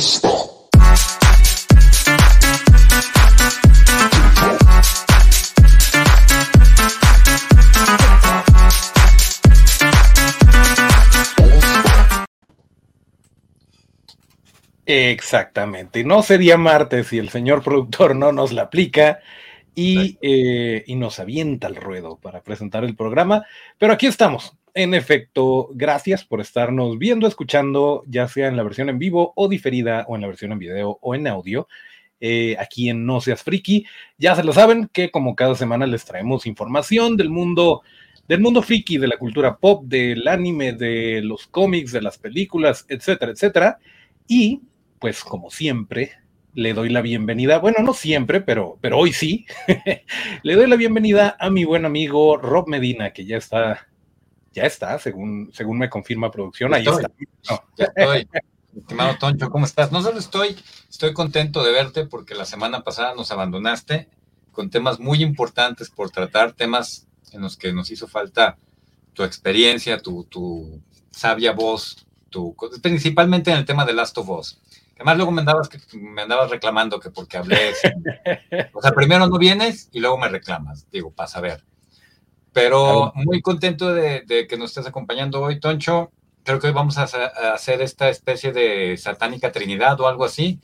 Stop. Exactamente. No sería martes si el señor productor no nos la aplica y, eh, y, nos avienta el ruedo para presentar el programa. Pero aquí estamos. En efecto, gracias por estarnos viendo, escuchando, ya sea en la versión en vivo o diferida, o en la versión en video o en audio. Eh, aquí en No Seas Friki. Ya se lo saben que como cada semana les traemos información del mundo del mundo friki, de la cultura pop, del anime, de los cómics, de las películas, etcétera, etcétera. Y pues como siempre, le doy la bienvenida, bueno, no siempre, pero, pero hoy sí, le doy la bienvenida a mi buen amigo Rob Medina, que ya está, ya está, según, según me confirma producción, ahí está. Ya estoy. Estimado Toncho, ¿cómo estás? No solo estoy, estoy contento de verte porque la semana pasada nos abandonaste con temas muy importantes por tratar, temas en los que nos hizo falta tu experiencia, tu, tu sabia voz, tu, principalmente en el tema de Last of Us. Además, luego me andabas, me andabas reclamando que porque hablé. o sea, primero no vienes y luego me reclamas, digo, para saber. Pero muy contento de, que nos estés acompañando hoy, Toncho. Creo que hoy vamos a, hacer esta especie de satánica trinidad o algo así.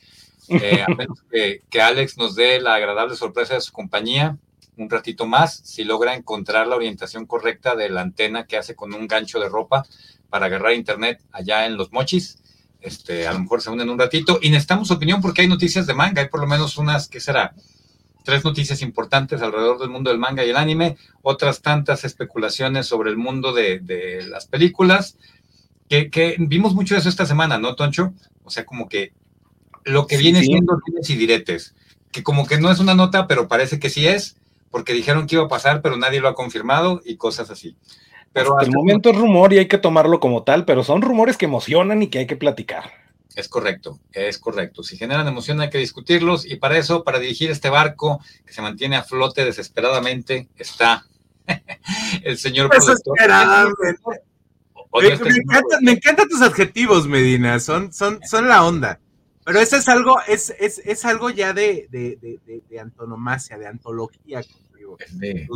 Eh, a menos que, que, Alex nos dé la agradable sorpresa de su compañía un ratito más, si logra encontrar la orientación correcta de la antena que hace con un gancho de ropa para agarrar internet allá en los mochis. Este, a lo mejor se unen un ratito y necesitamos opinión porque hay noticias de manga, hay por lo menos unas, ¿qué será? Tres noticias importantes alrededor del mundo del manga y el anime, otras tantas especulaciones sobre el mundo de, las películas, que, vimos mucho de eso esta semana, ¿no, Toncho? O sea, como que lo que viene siendo dimes y diretes, que como que no es una nota, pero parece que sí es, porque dijeron que iba a pasar, pero nadie lo ha confirmado y cosas así. Pero el momento es rumor y hay que tomarlo como tal, pero son rumores que emocionan y que hay que platicar. Es correcto, es correcto. Si generan emoción hay que discutirlos y para eso, para dirigir este barco que se mantiene a flote desesperadamente, está el señor Desesperadamente. Me, encantan tus adjetivos, Medina, son, son, son la onda. Pero eso es algo, es, es, es algo ya de, de, de, de antonomasia, de antología,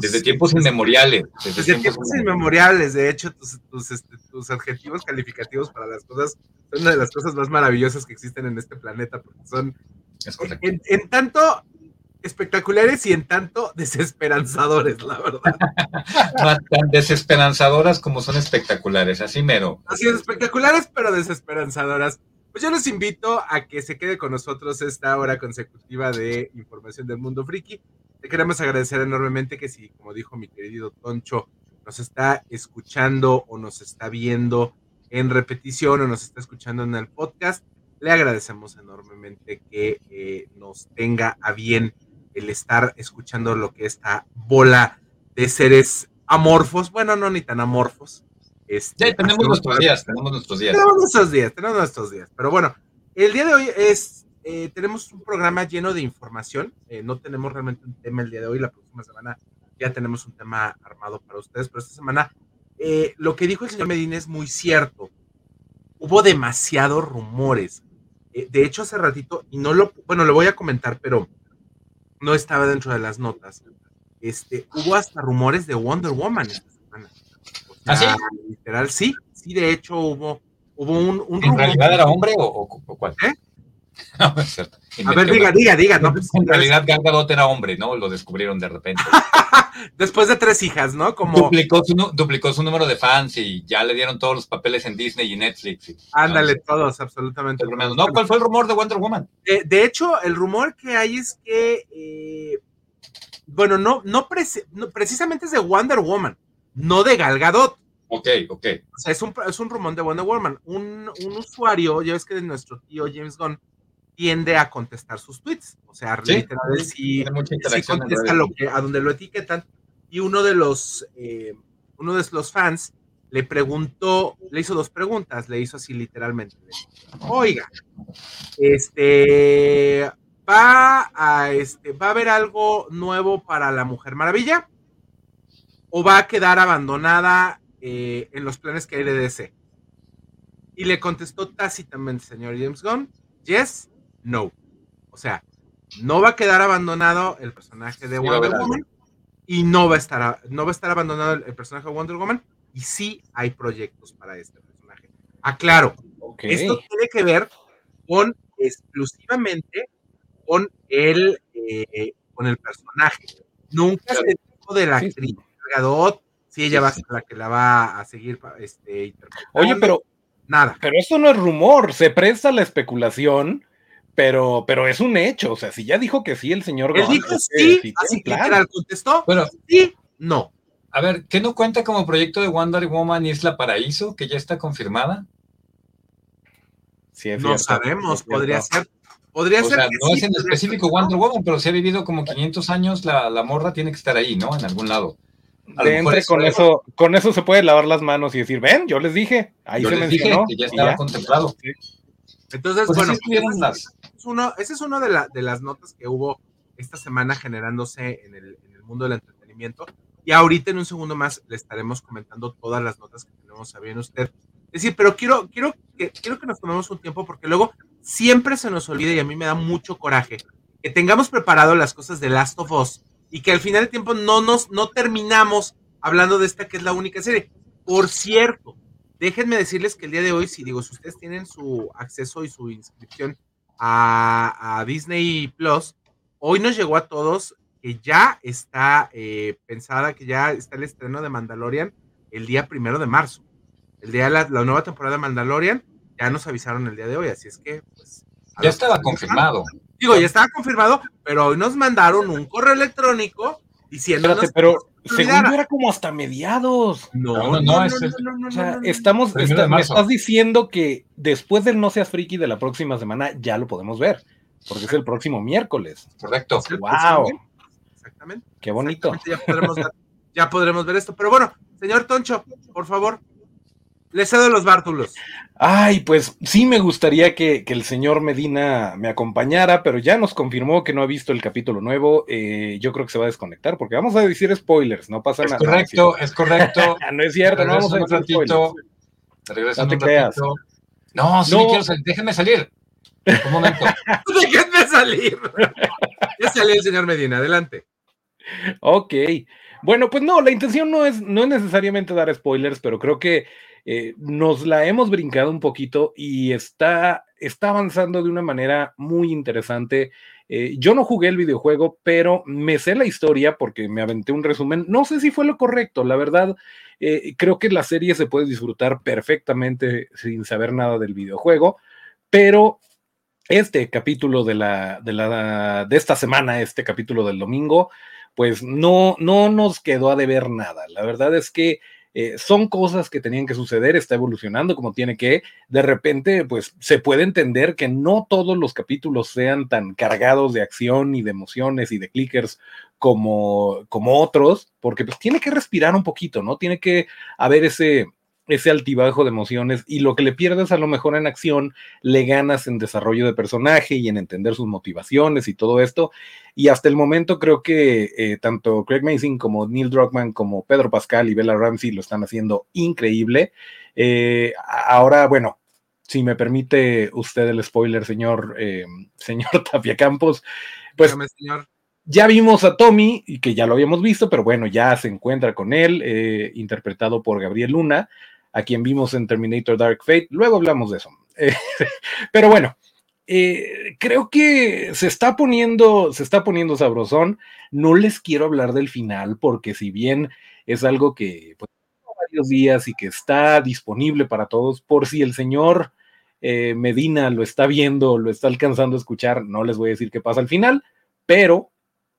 desde, tiempos inmemoriales. Desde, tiempos, inmemoriales, de hecho, tus, este, tus, adjetivos calificativos para las cosas son una de las cosas más maravillosas que existen en este planeta, porque son en, tanto espectaculares y en tanto desesperanzadores, la verdad. Tan desesperanzadoras como son espectaculares, así mero. Así es, espectaculares, pero desesperanzadoras. Pues yo les invito a que se quede con nosotros esta hora consecutiva de información del mundo friki. Te queremos agradecer enormemente que si, como dijo mi querido Toncho, nos está escuchando o nos está viendo en repetición o nos está escuchando en el podcast, le agradecemos enormemente que eh, nos tenga a bien el estar escuchando lo que esta bola de seres amorfos, bueno, no ni tan amorfos. Este, tenemos nuestros días, tenemos nuestros días. Tenemos nuestros días, tenemos nuestros días. Pero bueno, el día de hoy es eh, tenemos un programa lleno de información. Eh, no tenemos realmente un tema el día de hoy. La próxima semana ya tenemos un tema armado para ustedes, pero esta semana eh, lo que dijo el señor Medina es muy cierto. Hubo demasiados rumores. de hecho, hace ratito, y no lo, bueno, lo voy a comentar, pero no estaba dentro de las notas. Este, hubo hasta rumores de Wonder Woman esta semana. ¿Ah, sí? Literal, sí, sí, de hecho hubo, hubo un, un ¿En realidad era hombre o, o cuál? ¿Eh? A ver, diga, diga, diga. No, pues, en realidad Gal Gadot era hombre, ¿no? Lo descubrieron de repente. Después de tres hijas, ¿no? Como... Duplicó su, duplicó su número de fans y ya le dieron todos los papeles en Disney y Netflix. Ándale, todos, absolutamente. No, ¿cuál fue el rumor de Wonder Woman? de hecho, el rumor que hay es que, eh, bueno, no, no, precisamente es de Wonder Woman, no de Gal Gadot. Ok, ok. O sea, es un, es un rumor de Wonder Woman. Un, un usuario, ya ves que nuestro tío James Gunn tiende a contestar sus tweets. O sea, literalmente sí, contesta lo que, a donde lo etiquetan. Y uno de los, eh, uno de los fans le preguntó, le hizo dos preguntas, le hizo así literalmente. Oiga, este, ¿va a, este, ¿va a haber algo nuevo para la Mujer Maravilla? ¿O va a quedar abandonada eh, en los planes que hay de DC? Y le contestó tácitamente, señor James Gunn, yes, no. O sea, no va a quedar abandonado el personaje de Wonder Woman y no va a estar, no va a estar abandonado el, personaje de Wonder Woman y sí hay proyectos para este personaje. Aclaro, esto tiene que ver con exclusivamente con el, eh, con el personaje. Nunca se dijo de la actriz Gadot, si ella va a ser la que la va a seguir este, interpretando. Oye, pero nada. Pero esto no es rumor, se presta la especulación pero, pero es un hecho, o sea, si ya dijo que sí el señor Él dijo sí, así claro. contestó, bueno, sí, no. A ver, ¿qué no cuenta como proyecto de Wonder Woman Isla Paraíso, que ya está confirmada? Sí, no sabemos, podría ser. Podría ser sea, no es en específico Wonder Woman, pero si ha vivido como 500 años, la, la morra tiene que estar ahí, ¿no? En algún lado. con eso, con eso se puede lavar las manos y decir, ven, yo les dije, ahí se mencionó. que ya estaba contemplado. Entonces, pues bueno, es uno, esa es una de, de, las notas que hubo esta semana generándose en el, en el, mundo del entretenimiento. Y ahorita en un segundo más le estaremos comentando todas las notas que tenemos a bien usted. Es decir, pero quiero, quiero, que, quiero que nos tomemos un tiempo porque luego siempre se nos olvida y a mí me da mucho coraje que tengamos preparado las cosas de Last of Us y que al final del tiempo no nos no terminamos hablando de esta que es la única serie. Por cierto, déjenme decirles que el día de hoy, si digo, si ustedes tienen su acceso y su inscripción a, Disney Plus, hoy nos llegó a todos que ya está eh, pensada, que ya está el estreno de Mandalorian el día primero de marzo. El día de la, nueva temporada de Mandalorian, ya nos avisaron el día de hoy, así es que, pues. Ya estaba confirmado. Digo, ya estaba confirmado, pero hoy nos mandaron un correo electrónico diciéndonos. pero según yo era como hasta mediados. No, no, no, o sea, estamos, me estás diciendo que después del No Seas Friki de la próxima semana ya lo podemos ver, porque es el próximo miércoles. Correcto. Wow. Exactamente. Qué bonito. ya, podremos, ya podremos ver esto. Pero bueno, señor Toncho, por favor, le cedo los bártulos. Ay, pues sí me gustaría que, el señor Medina me acompañara, pero ya nos confirmó que no ha visto el capítulo nuevo. Eh, yo creo que se va a desconectar porque vamos a decir spoilers, no pasa es nada. Correcto, es correcto. no es cierto, no vamos a decir ratito. no te creas. No, sí, quiero salir. Déjenme salir. Un momento. Déjenme salir. ya salió el señor Medina, adelante. Ok. Bueno, pues no, la intención no es, no es necesariamente dar spoilers, pero creo que eh, nos la hemos brincado un poquito y está, está avanzando de una manera muy interesante. Eh, yo no jugué el videojuego, pero me sé la historia porque me aventé un resumen. No sé si fue lo correcto, la verdad. Eh, creo que la serie se puede disfrutar perfectamente sin saber nada del videojuego, pero este capítulo de la, de la de esta semana, este capítulo del domingo, pues no, no nos quedó a deber nada. La verdad es que eh, son cosas que tenían que suceder, está evolucionando como tiene que, de repente, pues se puede entender que no todos los capítulos sean tan cargados de acción y de emociones y de clickers como, como otros, porque pues tiene que respirar un poquito, ¿no? Tiene que haber ese, ese altibajo de emociones y lo que le pierdes a lo mejor en acción, le ganas en desarrollo de personaje y en entender sus motivaciones y todo esto. Y hasta el momento creo que eh, tanto Craig Mason como Neil Druckmann, como Pedro Pascal y Bella Ramsey lo están haciendo increíble. Eh, ahora, bueno, si me permite usted el spoiler, señor, eh, señor Tapia Campos, pues... Ya vimos a Tommy, y que ya lo habíamos visto, pero bueno, ya se encuentra con él, interpretado por Gabriel Luna a quien vimos en Terminator Dark Fate. Luego hablamos de eso. pero bueno, eh, creo que se está poniendo, se está poniendo sabrosón. No les quiero hablar del final, porque si bien es algo que pues, varios días y que está disponible para todos, por si el señor eh, Medina lo está viendo, lo está alcanzando a escuchar, no les voy a decir qué pasa al final, pero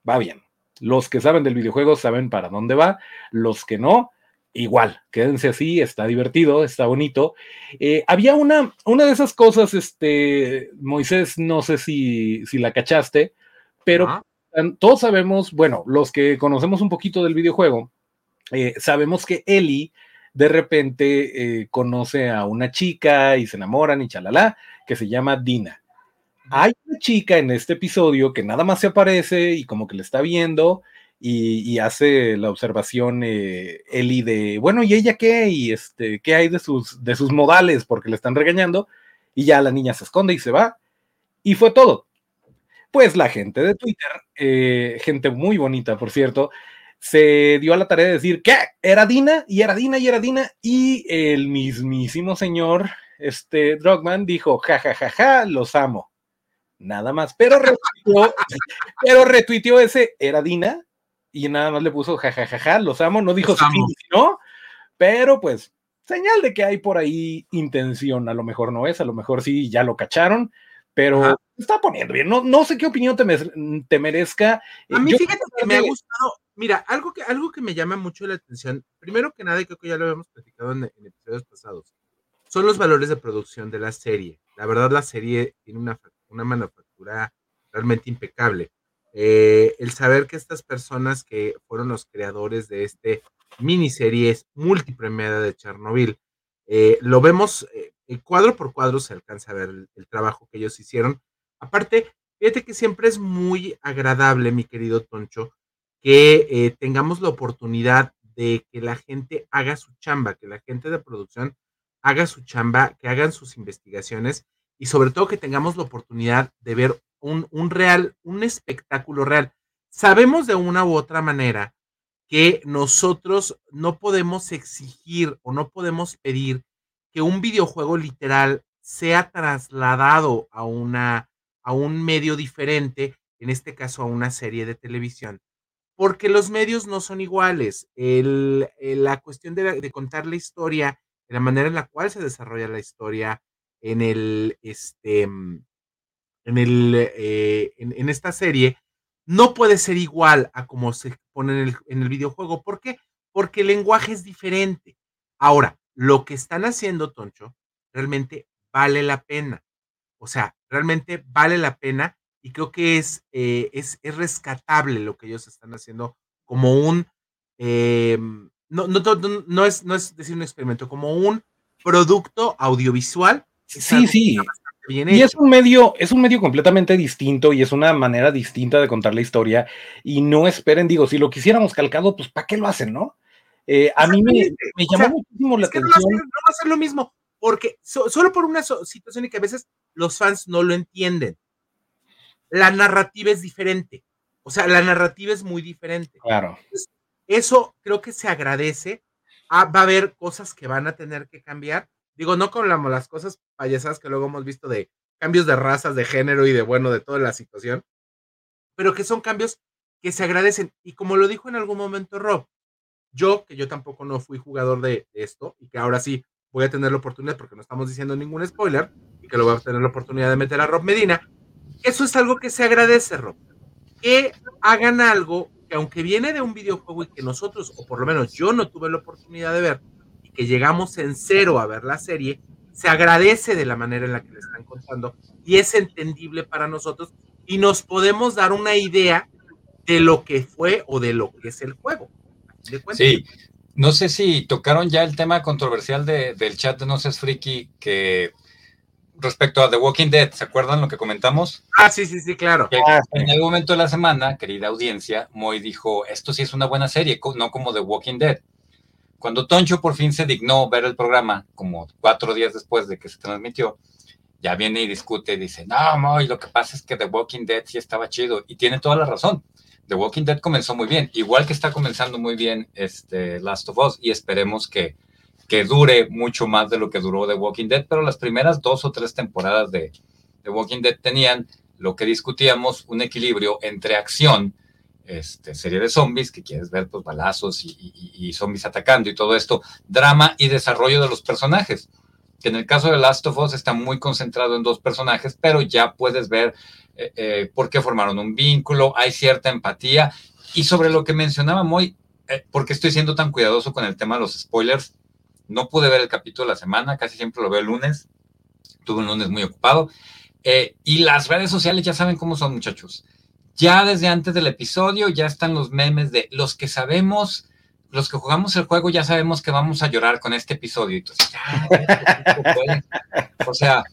va bien. Los que saben del videojuego saben para dónde va, los que no, igual, quédense así, está divertido, está bonito. Eh, había una, una de esas cosas, este, Moisés, no sé si, si la cachaste, pero todos sabemos, bueno, los que conocemos un poquito del videojuego, eh, sabemos que Ellie, de repente eh, conoce a una chica y se enamoran y chalala, que se llama Dina. Hay una chica en este episodio que nada más se aparece y como que le está viendo y, hace la observación eh, Eli de, bueno, ¿y ella qué? ¿Y este, qué hay de sus, de sus modales? Porque le están regañando y ya la niña se esconde y se va. Y fue todo. Pues la gente de Twitter, eh, gente muy bonita, por cierto, se dio a la tarea de decir que era Dina y era Dina y era Dina y el mismísimo señor este Drogman dijo ja ja ja ja los amo nada más pero pero retuiteó ese era Dina y nada más le puso ja ja ja ja los amo no dijo sí, no pero pues señal de que hay por ahí intención a lo mejor no es a lo mejor sí ya lo cacharon pero está poniendo bien. No, no sé qué opinión te, te merezca. A mí, fíjate que me ha gustado, Mira, algo que, algo que me llama mucho la atención, primero que nada, y creo que ya lo habíamos platicado en, episodios pasados, son los valores de producción de la serie. La verdad, la serie tiene una, una manufactura realmente impecable. Eh, el saber que estas personas que fueron los creadores de este miniserie multipremiada de Chernobyl, eh, lo vemos eh, cuadro por cuadro, se alcanza a ver el, el, trabajo que ellos hicieron. Aparte, fíjate que siempre es muy agradable, mi querido Toncho, que tengamos la oportunidad de que la gente haga su chamba, que la gente de producción haga su chamba, que hagan sus investigaciones y sobre todo que tengamos la oportunidad de ver un, un real, un espectáculo real. Sabemos de una u otra manera que nosotros no podemos exigir o no podemos pedir que un videojuego literal sea trasladado a una a un medio diferente, en este caso a una serie de televisión, porque los medios no son iguales. El, la cuestión de, contar la historia, de la manera en la cual se desarrolla la historia en el, este, mm, en el, eh, en, esta serie, no puede ser igual a como se pone en el, en el videojuego. ¿Por qué? Porque el lenguaje es diferente. Ahora, lo que están haciendo, Toncho, realmente vale la pena. O sea, realmente vale la pena y creo que es, eh, es, es, rescatable lo que ellos están haciendo como un, eh, no, no, no, es, no es decir un experimento, como un producto audiovisual. Sí, sí. Y es un medio, es un medio completamente distinto y es una manera distinta de contar la historia. Y no esperen, digo, si lo quisiéramos calcado, pues ¿para qué lo hacen, no? Eh, a mí me, me llamó muchísimo la atención. No va, a ser, lo mismo, porque solo por una situación y que a veces los fans no lo entienden la narrativa es diferente. O sea, la narrativa es muy diferente. Claro. eso creo que se agradece. Ah, va a haber cosas que van a tener que cambiar. Digo, no con las cosas payasadas que luego hemos visto de cambios de razas, de género y de bueno, de toda la situación, pero que son cambios que se agradecen. Y como lo dijo en algún momento Rob, yo, que yo tampoco no fui jugador de, esto y que ahora sí voy a tener la oportunidad, porque no estamos diciendo ningún spoiler, y que lo voy a tener la oportunidad de meter a Rob Medina, eso es algo que se agradece, Rob. Que hagan algo que aunque viene de un videojuego y que nosotros, o por lo menos yo no tuve la oportunidad de ver, que llegamos en cero a ver la serie, se agradece de la manera en la que le están contando y es entendible para nosotros y nos podemos dar una idea de lo que fue o de lo que es el juego. Sí, no sé si tocaron ya el tema controversial de, del chat de No Seas Friki, que respecto a The Walking Dead, ¿se acuerdan lo que comentamos? Ah, sí, sí, sí, claro. Ah, en algún momento de la semana, querida audiencia, Moy dijo, esto sí es una buena serie, no como The Walking Dead. Cuando Toncho por fin se dignó ver el programa, como cuatro días después de que se transmitió, ya viene y discute y dice, no, Moy, lo que pasa es que The Walking Dead sí estaba chido. Y tiene toda la razón. The Walking Dead comenzó muy bien, igual que está comenzando muy bien este Last of Us, y esperemos que que dure mucho más de lo que duró The Walking Dead, pero las primeras dos o tres temporadas de The Walking Dead tenían lo que discutíamos, un equilibrio entre acción, este, serie de zombies, que quieres ver pues balazos y, zombies atacando y todo esto, drama y desarrollo de los personajes, que en el caso de Last of Us está muy concentrado en dos personajes, pero ya puedes ver eh, eh, por qué formaron un vínculo, hay cierta empatía, y sobre lo que mencionaba muy, eh, porque estoy siendo tan cuidadoso con el tema de los spoilers, no pude ver el capítulo de la semana, casi siempre lo veo el lunes. Tuve un lunes muy ocupado. Eh, y las redes sociales ya saben cómo son, muchachos. Ya desde antes del episodio ya están los memes de los que sabemos los que jugamos el juego ya sabemos que vamos a llorar con este episodio. Entonces, ya, o sea,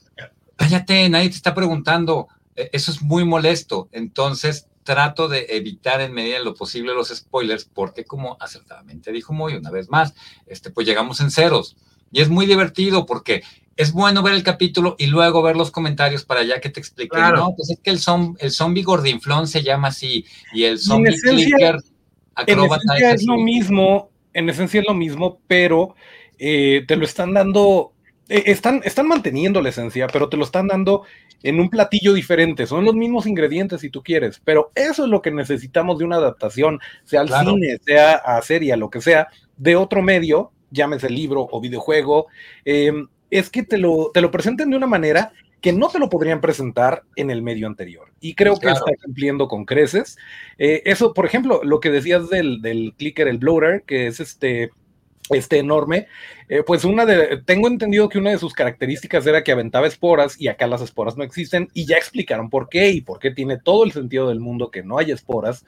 cállate, nadie te está preguntando. E, eso es muy molesto. Entonces, trato de evitar en medida de lo posible los spoilers, porque como acertadamente dijo Moy una vez más, este, pues llegamos en ceros. Y es muy divertido porque es bueno ver el capítulo y luego ver los comentarios para ya que te expliquen. No, pues es que el, el zombie gordinflón se llama así y el zombie clicker acróbata en esencia es, lo mismo, en esencia es lo mismo, pero eh, te lo están dando, eh, están, están manteniendo la esencia, pero te lo están dando en un platillo diferente. Son los mismos ingredientes si tú quieres, pero eso es lo que necesitamos de una adaptación, sea al cine, sea a serie, lo que sea, de otro medio, llámese libro o videojuego. Eh, es que te lo, te lo presenten de una manera que no te lo podrían presentar en el medio anterior. Y creo que está cumpliendo con creces. Eh, eso, por ejemplo, lo que decías del, del clicker, el bloater, que es este, este enorme, eh, pues una de, tengo entendido que una de sus características era que aventaba esporas y acá las esporas no existen y ya explicaron por qué y por qué tiene todo el sentido del mundo que no haya esporas,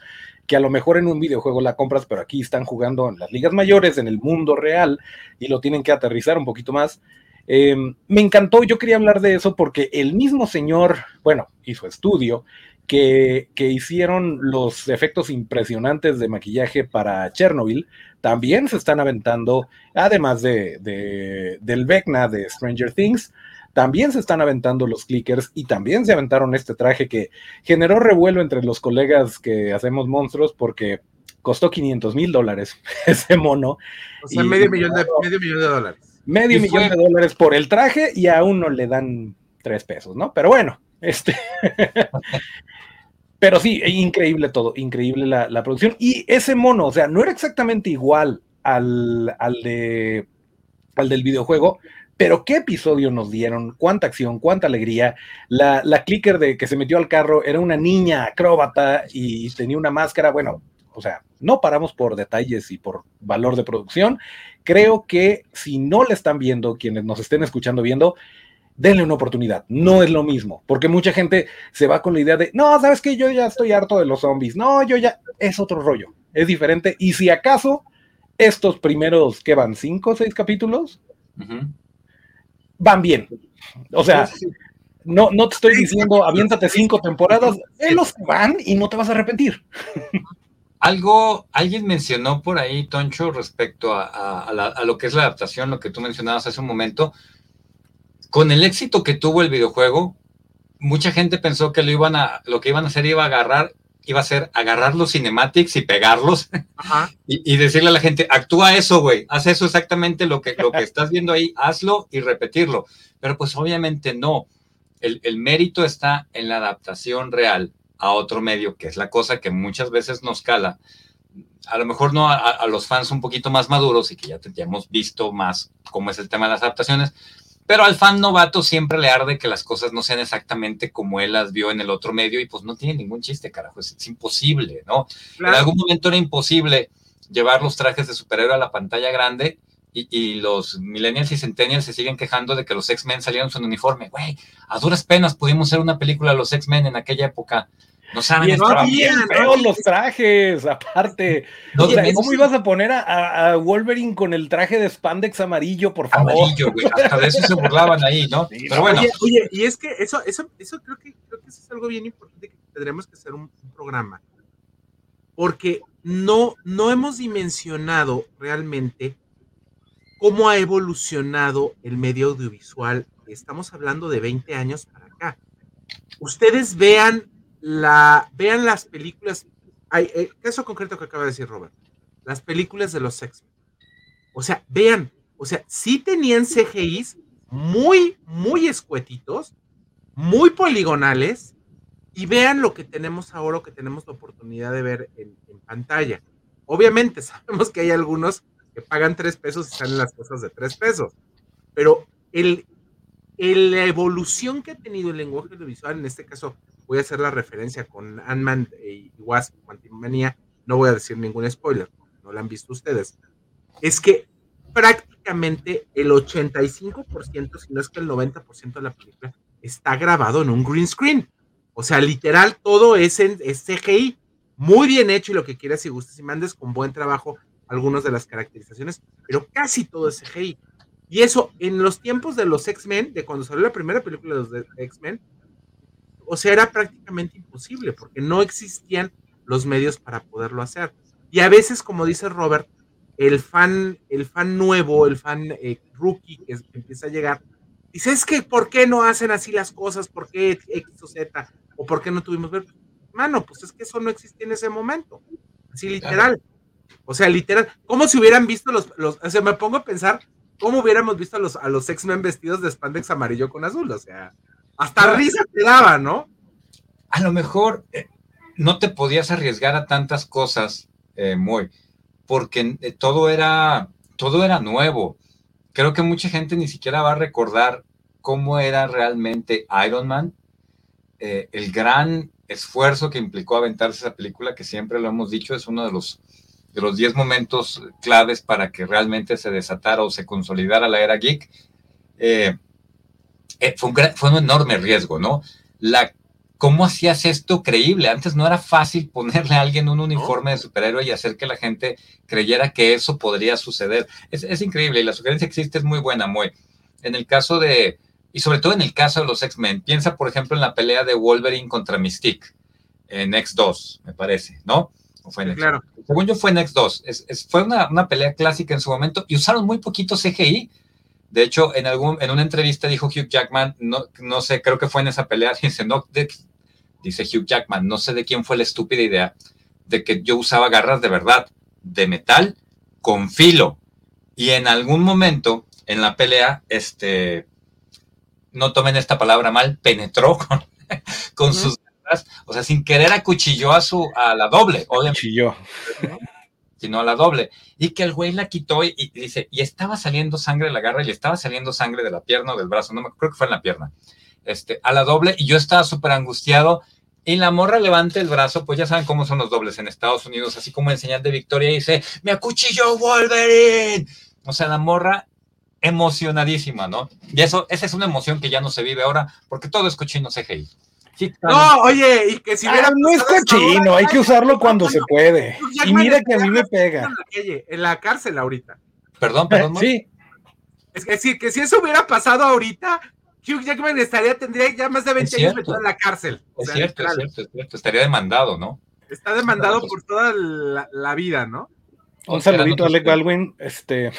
que a lo mejor en un videojuego la compras, pero aquí están jugando en las ligas mayores, en el mundo real y lo tienen que aterrizar un poquito más. Eh, me encantó, yo quería hablar de eso porque el mismo señor, bueno, hizo estudio, que, hicieron los efectos impresionantes de maquillaje para Chernobyl, también se están aventando, además de, del Vecna de Stranger Things, también se están aventando los clickers y también se aventaron este traje que generó revuelo entre los colegas que hacemos monstruos porque costó 500 mil dólares ese mono. O sea, medio, millón de, medio millón de dólares medio millón de dólares por el traje y a uno le dan tres pesos, ¿no? Pero bueno, este. Pero sí, increíble todo, increíble la, producción. Y ese mono, o sea, no era exactamente igual al, al, de, al del videojuego, pero qué episodio nos dieron, cuánta acción, cuánta alegría. La, la clicker de que se metió al carro era una niña acróbata y tenía una máscara, bueno, o sea, no paramos por detalles y por valor de producción. Creo que si no le están viendo, quienes nos estén escuchando viendo, denle una oportunidad. No es lo mismo, porque mucha gente se va con la idea de, no, sabes que yo ya estoy harto de los zombies. No, yo ya, es otro rollo, es diferente. Y si acaso estos primeros, que van? ¿Cinco o seis capítulos? Van bien. O sea, no, no te estoy diciendo, aviéntate cinco temporadas, los van y no te vas a arrepentir. Algo, alguien mencionó por ahí, Toncho, respecto a, lo que es la adaptación, lo que tú mencionabas hace un momento. Con el éxito que tuvo el videojuego, mucha gente pensó que lo iban a, lo que iban a hacer iba a agarrar, iba a ser agarrar los cinematics y pegarlos Y, decirle a la gente, actúa eso, güey, haz eso exactamente lo que, lo que estás viendo ahí, hazlo y repetirlo. Pero pues obviamente no. El, el mérito está en la adaptación real a otro medio, que es la cosa que muchas veces nos cala. A lo mejor no a, los fans un poquito más maduros y que ya, ya hemos visto más cómo es el tema de las adaptaciones, pero al fan novato siempre le arde que las cosas no sean exactamente como él las vio en el otro medio y pues no tiene ningún chiste, carajo, es, imposible, ¿no? En algún momento era imposible llevar los trajes de superhéroe a la pantalla grande y, los millennials y centennials se siguen quejando de que los X-Men salieron sin uniforme. Güey, a duras penas pudimos hacer una película de los X-Men en aquella época no saben, estaban bien los trajes, aparte. ¿Cómo ibas a poner a, Wolverine con el traje de spandex amarillo, por favor? Amarillo, güey. Hasta de eso se burlaban ahí, ¿no? Pero bueno. Oye, y es que eso, eso, eso creo que creo que eso es algo bien importante que tendremos que hacer un, programa. Porque no, no hemos dimensionado realmente cómo ha evolucionado el medio audiovisual. Estamos hablando de 20 años para acá. Ustedes vean la, vean las películas, hay, eh, caso concreto que acaba de decir Robert, las películas de los X. O sea, vean, o sea, sí tenían CGIs muy, muy escuetitos, muy poligonales, y vean lo que tenemos ahora, lo que tenemos la oportunidad de ver en, pantalla. Obviamente sabemos que hay algunos que pagan tres pesos y están en las cosas de tres pesos, pero el, el, la evolución que ha tenido el lenguaje audiovisual, en este caso voy a hacer la referencia con Ant-Man y Wasp, Quantumania, no voy a decir ningún spoiler, no la han visto ustedes, es que prácticamente el 85%, si no es que el 90% de la película está grabado en un green screen. O sea, literal, todo es en CGI, muy bien hecho y lo que quieras y gustes y mandes con buen trabajo algunas de las caracterizaciones, pero casi todo es CGI. Y eso, en los tiempos de los X-Men, de cuando salió la primera película de los X-Men, o sea, era prácticamente imposible, porque no existían los medios para poderlo hacer. Y a veces, como dice Robert, el fan, el fan nuevo, el fan eh, rookie que, empieza a llegar, dice, es que, ¿por qué no hacen así las cosas? ¿Por qué X o Z? ¿O por qué no tuvimos ver? Mano, pues es que eso no existía en ese momento. Así literal. O sea, literal. Como si hubieran visto los, los, o sea, me pongo a pensar cómo hubiéramos visto a los, a los X-Men vestidos de spandex amarillo con azul. O sea, hasta risa te daba, ¿no? A lo mejor eh, no te podías arriesgar a tantas cosas, eh, muy, porque eh, todo era, todo era nuevo. Creo que mucha gente ni siquiera va a recordar cómo era realmente Iron Man, el gran esfuerzo que implicó aventarse esa película, que siempre lo hemos dicho, es uno de los de los 10 momentos claves para que realmente se desatara o se consolidara la era geek, eh, fue, un fue, un enorme riesgo, ¿no? La, ¿Cómo hacías esto creíble? Antes no era fácil ponerle a alguien un uniforme de superhéroe y hacer que la gente creyera que eso podría suceder. Es, es increíble y la sugerencia que existe es muy buena, muy. En el caso de, y sobre todo en el caso de los X-Men, piensa por ejemplo en la pelea de Wolverine contra Mystique en X2, me parece, ¿no? fue claro. Según yo fue en X2. Es, fue una, una, pelea clásica en su momento y usaron muy poquito CGI. De hecho, en, algún, en una entrevista dijo Hugh Jackman, no, no sé, creo que fue en esa pelea, dice, no, dice Hugh Jackman, no sé de quién fue la estúpida idea de que yo usaba garras de verdad, de metal, con filo. Y en algún momento en la pelea, este, no tomen esta palabra mal, penetró con, con sus o sea, sin querer acuchilló a su, a la doble, obviamente. Acuchilló. Sino a la doble. Y que el güey la quitó y, dice, y estaba saliendo sangre de la garra y estaba saliendo sangre de la pierna o del brazo, no me creo que fue en la pierna. Este, a la doble, y yo estaba súper angustiado. Y la morra levanta el brazo, pues ya saben cómo son los dobles en Estados Unidos, así como en señal de victoria, y dice, me acuchilló Wolverine. O sea, la morra emocionadísima, ¿no? Y eso, esa es una emoción que ya no se vive ahora, porque todo es cochino CGI. No, oye, y que si hubiera. Ah, no es cochino, hay que usarlo cuando se puede. Y mira que a mí me pega. En la cárcel ahorita. Perdón, perdón. Sí. Es que, que si eso hubiera pasado ahorita, Hugh Jackman estaría, tendría ya más de 20 años metido en la cárcel. Es cierto, es cierto, es cierto. Estaría demandado, ¿no? Está demandado por toda la, vida, ¿no? Un saludito a Alec Baldwin. Este...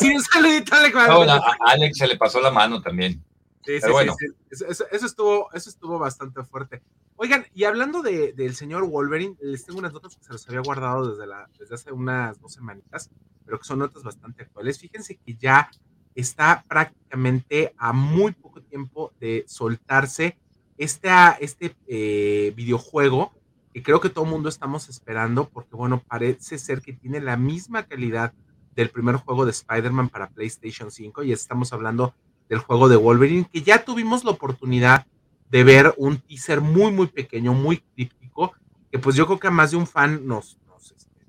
Sí, un saludito a Alec Baldwin. a Alex se le pasó la mano también. Sí, sí, bueno. Eso, estuvo, eso estuvo bastante fuerte. Oigan, y hablando de, del señor Wolverine, les tengo unas notas que se los había guardado desde, la, desde hace unas dos semanitas, pero que son notas bastante actuales. Fíjense que ya está prácticamente a muy poco tiempo de soltarse este, este eh, videojuego que creo que todo el mundo estamos esperando, porque bueno, parece ser que tiene la misma calidad del primer juego de Spider-Man para PlayStation 5, y estamos hablando del juego de Wolverine, que ya tuvimos la oportunidad de ver un teaser muy, muy pequeño, muy críptico, que pues yo creo que a más de un fan nos, nos, este,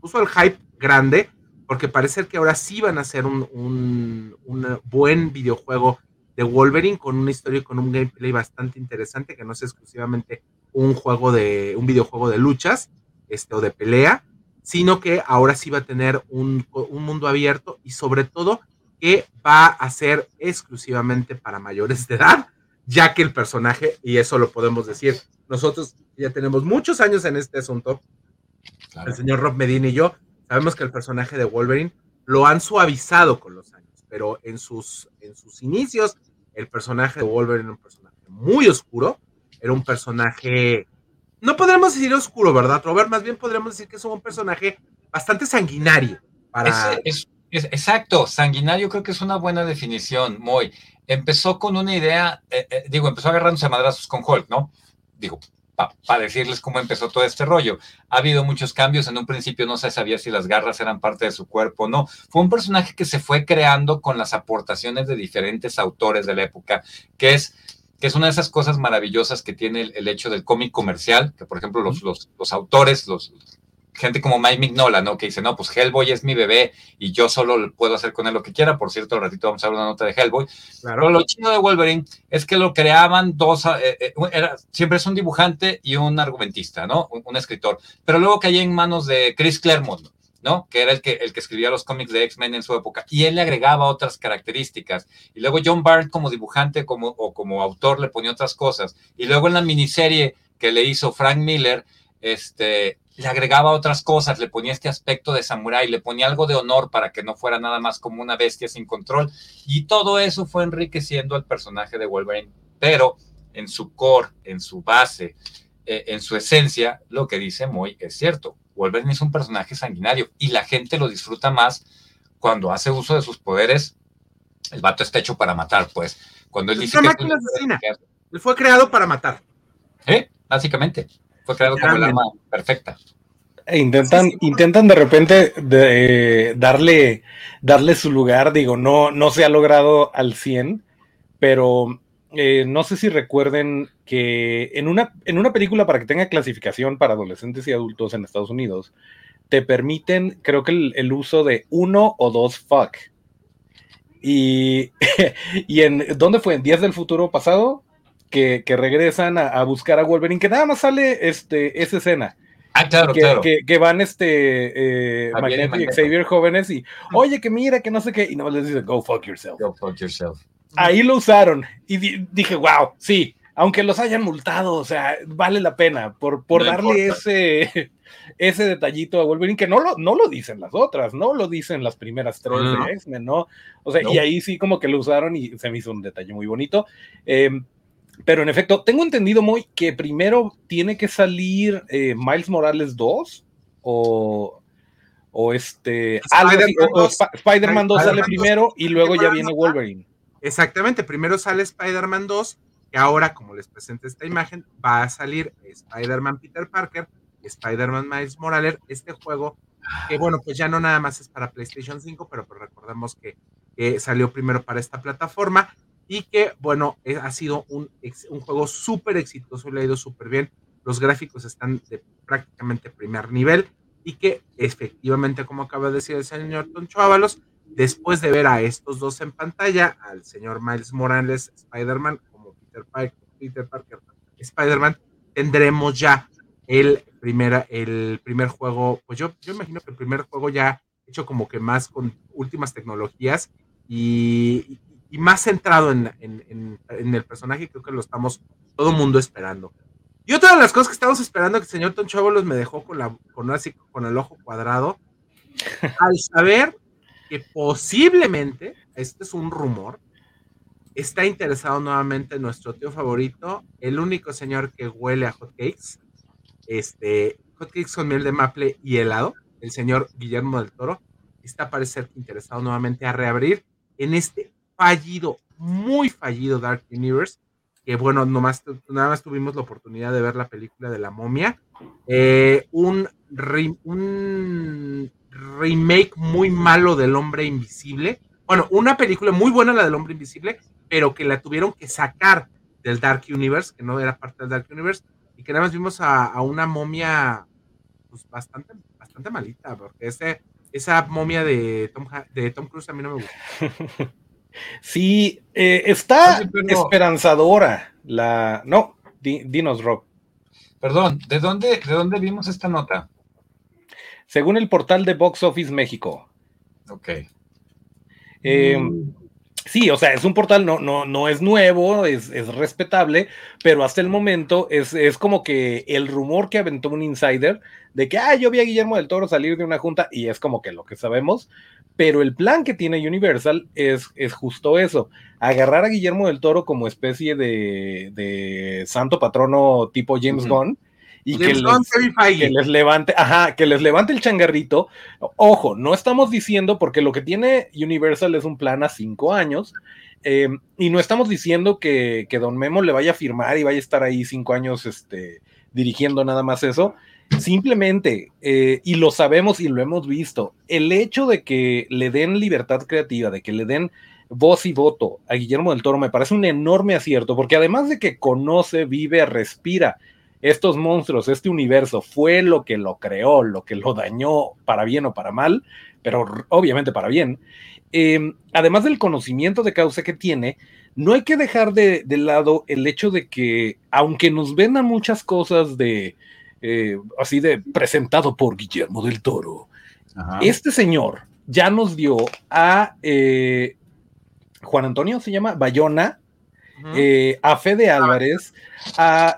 puso el hype grande, porque parece que ahora sí van a hacer un, un, un, buen videojuego de Wolverine con una historia y con un gameplay bastante interesante, que no es exclusivamente un juego de, un videojuego de luchas, este, o de pelea, sino que ahora sí va a tener un, un mundo abierto y sobre todo que va a ser exclusivamente para mayores de edad, ya que el personaje, y eso lo podemos decir, nosotros ya tenemos muchos años en este asunto, el señor Rob Medina y yo, sabemos que el personaje de Wolverine lo han suavizado con los años, pero en sus, en sus inicios, el personaje de Wolverine era un personaje muy oscuro, era un personaje, no podremos decir oscuro, ¿verdad, Robert? Más bien podríamos decir que es un personaje bastante sanguinario. Para... Exacto, sanguinario creo que es una buena definición, muy. Empezó con una idea, eh, eh, digo, empezó agarrándose a madrazos con Hulk, ¿no? Digo, para decirles cómo empezó todo este rollo. Ha habido muchos cambios, en un principio no se sabía si las garras eran parte de su cuerpo o no. Fue un personaje que se fue creando con las aportaciones de diferentes autores de la época, que es que es una de esas cosas maravillosas que tiene el, hecho del cómic comercial, que por ejemplo los, los, los autores, los, gente como Mike Mignola, ¿no? Que dice, no, pues Hellboy es mi bebé y yo solo puedo hacer con él lo que quiera. Por cierto, al ratito vamos a ver una nota de Hellboy. Claro. Pero lo chido de Wolverine es que lo creaban dos, eh, eh, era, siempre es un dibujante y un argumentista, ¿no? Un, escritor. Pero luego caía en manos de Chris Claremont, ¿no? Que era el que, el que escribía los cómics de X-Men en su época. Y él le agregaba otras características. Y luego John Byrne como dibujante como, o como autor le ponía otras cosas. Y luego en la miniserie que le hizo Frank Miller, este, le agregaba otras cosas, le ponía este aspecto de samurái, le ponía algo de honor para que no fuera nada más como una bestia sin control. Y todo eso fue enriqueciendo al personaje de Wolverine. Pero en su core, en su base, eh, en su esencia, lo que dice Moy es cierto. Wolverine es un personaje sanguinario y la gente lo disfruta más cuando hace uso de sus poderes. El vato está hecho para matar, pues. Cuando él dice que Él fue creado para matar. ¿Eh? Básicamente. Fue creado como el arma perfecta. E intentan, intentan de repente de, darle, darle su lugar, digo, no, no se ha logrado al 100, pero eh, no sé si recuerden que en una, en una película para que tenga clasificación para adolescentes y adultos en Estados Unidos, te permiten, creo que el, uso de uno o dos fuck. Y, y en, ¿dónde fue? ¿En Días del Futuro pasado? Que, regresan a, buscar a Wolverine, que nada más sale este, esa escena. Ah, claro, que, claro. Que, van este eh, Magneto y Xavier jóvenes y, oye, que mira, que no sé qué, y no les dice, go fuck yourself. Go fuck yourself. Ahí lo usaron y dije, wow, sí, aunque los hayan multado, o sea, vale la pena por, por darle ese, ese detallito a Wolverine, que no lo, no lo dicen las otras, no lo dicen las primeras tres de X-Men, ¿no? O sea, y ahí sí como que lo usaron y se me hizo un detalle muy bonito. Eh, pero en efecto, tengo entendido muy que primero tiene que salir eh, Miles Morales 2 o, o este Spider-Man 2, sale primero y luego ya viene Wolverine. Exactamente, primero sale Spider-Man 2, que ahora, como les presento esta imagen, va a salir Spider-Man Peter Parker, Spider-Man Miles Morales, este juego que bueno, pues ya no nada más es para PlayStation 5, pero pues recordemos que, que salió primero para esta plataforma y que, bueno, ha sido un, un juego súper exitoso, le ha ido súper bien. Los gráficos están de prácticamente primer nivel y que efectivamente, como acaba de decir el señor Toncho Ábalos, después de ver a estos dos en pantalla, al señor Miles Morales, Spider-Man, como Peter Parker, Peter Parker Spider-Man, tendremos ya el primer, el primer juego, pues yo, yo imagino que el primer juego ya hecho como que más con últimas tecnologías y, y más centrado en, el personaje, creo que lo estamos todo mundo esperando. Y otra de las cosas que estamos esperando, que el señor Ton Chavalos me dejó con, la, con, así, con el ojo cuadrado, al saber que posiblemente, este es un rumor, está interesado nuevamente en nuestro tío favorito, el único señor que huele a hotcakes, este, hotcakes con miel de maple y helado, el señor Guillermo del Toro, está a parecer interesado nuevamente a reabrir en este fallido, muy fallido Dark Universe, que bueno, nomás, nada más tuvimos la oportunidad de ver la película de la momia, eh, un, un remake muy malo del hombre invisible, bueno, una película muy buena la del hombre invisible, pero que la tuvieron que sacar del Dark Universe, que no era parte del Dark Universe, y que nada más vimos a, una momia pues bastante, bastante malita, porque ese, esa momia de Tom, de Tom Cruise a mí no me gusta. Sí, eh, está esperanzadora la... No, dinos, Rob. Perdón, ¿de dónde, ¿de dónde vimos esta nota? Según el portal de Box Office México. Ok. Eh, mm. Sí, o sea, es un portal, no, no, no es nuevo, es, es respetable, pero hasta el momento es, es, como que el rumor que aventó un insider de que, ah, yo vi a Guillermo del Toro salir de una junta y es como que lo que sabemos, pero el plan que tiene Universal es, es justo eso, agarrar a Guillermo del Toro como especie de, de santo patrono tipo James Gunn y que les, levante, ajá, que les levante el changarrito. Ojo, no estamos diciendo, porque lo que tiene Universal es un plan a cinco años, eh, y no estamos diciendo que, que, Don Memo le vaya a firmar y vaya a estar ahí cinco años este, dirigiendo nada más eso. Simplemente, eh, y lo sabemos y lo hemos visto, el hecho de que le den libertad creativa, de que le den voz y voto a Guillermo del Toro me parece un enorme acierto, porque además de que conoce, vive, respira estos monstruos, este universo fue lo que lo creó, lo que lo dañó para bien o para mal, pero obviamente para bien, em, además del conocimiento de causa que tiene, no hay que dejar de, lado el hecho de que, aunque nos vendan muchas cosas de, eh, así de presentado por Guillermo del Toro, este señor ya nos dio a eh, Juan Antonio, se llama Bayona, eh, a Fede Álvarez,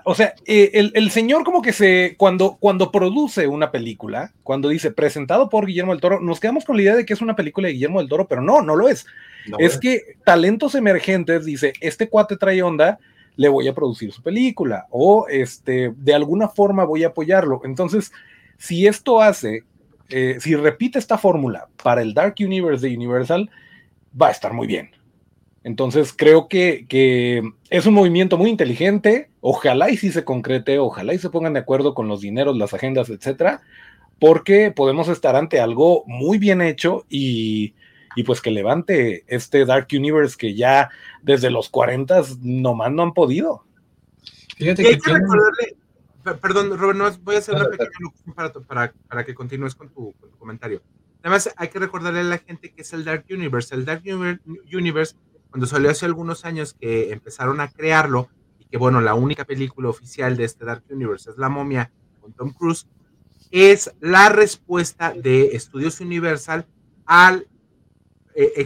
o sea, eh, el, señor como que se, cuando, cuando produce una película, cuando dice presentado por Guillermo del Toro, nos quedamos con la idea de que es una película de Guillermo del Toro, pero no, no lo es. es, que talentos emergentes dice, este cuate trae onda, le voy a producir su película, o este, de alguna forma voy a apoyarlo. Entonces, si esto hace, eh, si repite esta fórmula para el Dark Universe de Universal, va a estar muy bien. Entonces creo que, es un movimiento muy inteligente. Ojalá y si se concrete, ojalá y se pongan de acuerdo con los dineros, las agendas, etcétera, porque podemos estar ante algo muy bien hecho y, pues que levante este Dark Universe que ya desde los 40 nomás no han podido. Fíjate que, perdón, Robert, no, voy a hacer una pequeña para, para, que continúes con tu, con tu comentario. Además, hay que recordarle a la gente que es el Dark Universe. El Dark Universe cuando salió hace algunos años que empezaron a crearlo y que bueno, la única película oficial de este Dark Universe es La momia con Tom Cruise, es la respuesta de Studios Universal al, eh,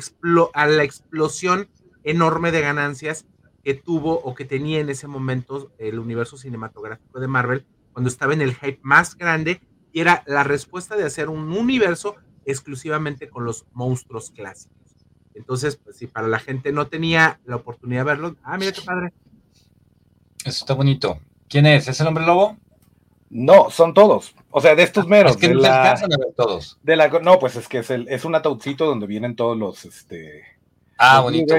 a la explosión enorme de ganancias que tuvo o que tenía en ese momento el universo cinematográfico de Marvel cuando estaba en el hype más grande y era la respuesta de hacer un universo exclusivamente con los monstruos clásicos. Entonces, pues si para la gente no tenía la oportunidad de verlo, ah, mira qué padre. Eso está bonito. ¿Quién es? ¿Es el hombre lobo? No, son todos. O sea, de estos ah, meros. Es que de no la, a ver todos. De la, no, pues es que es, el, es un ataúdcito donde vienen todos los, este, Ah, bonito,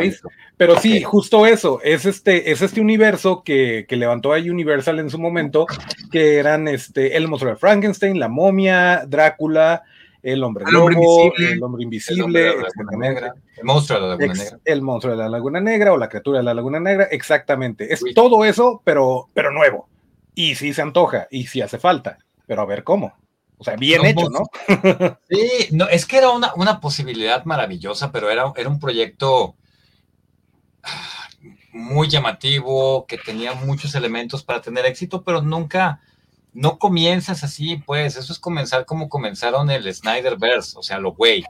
Pero sí, justo eso, es este, es este universo que, que, levantó a Universal en su momento, que eran este, el monstruo de Frankenstein, la momia, Drácula, el hombre lobo, invisible, el hombre invisible, el, monstruo de la Laguna Negra. El monstruo de la Laguna Negra o la criatura de la Laguna Negra, exactamente. Es todo eso, pero, pero nuevo. Y sí se antoja, y sí hace falta, pero a ver cómo. O sea, bien hecho, ¿no? sí, no, es que era una, una posibilidad maravillosa, pero era, era un proyecto ah, muy llamativo, que tenía muchos elementos para tener éxito, pero nunca, no comienzas así, pues, eso es comenzar como comenzaron el Snyderverse, o sea, lo güey,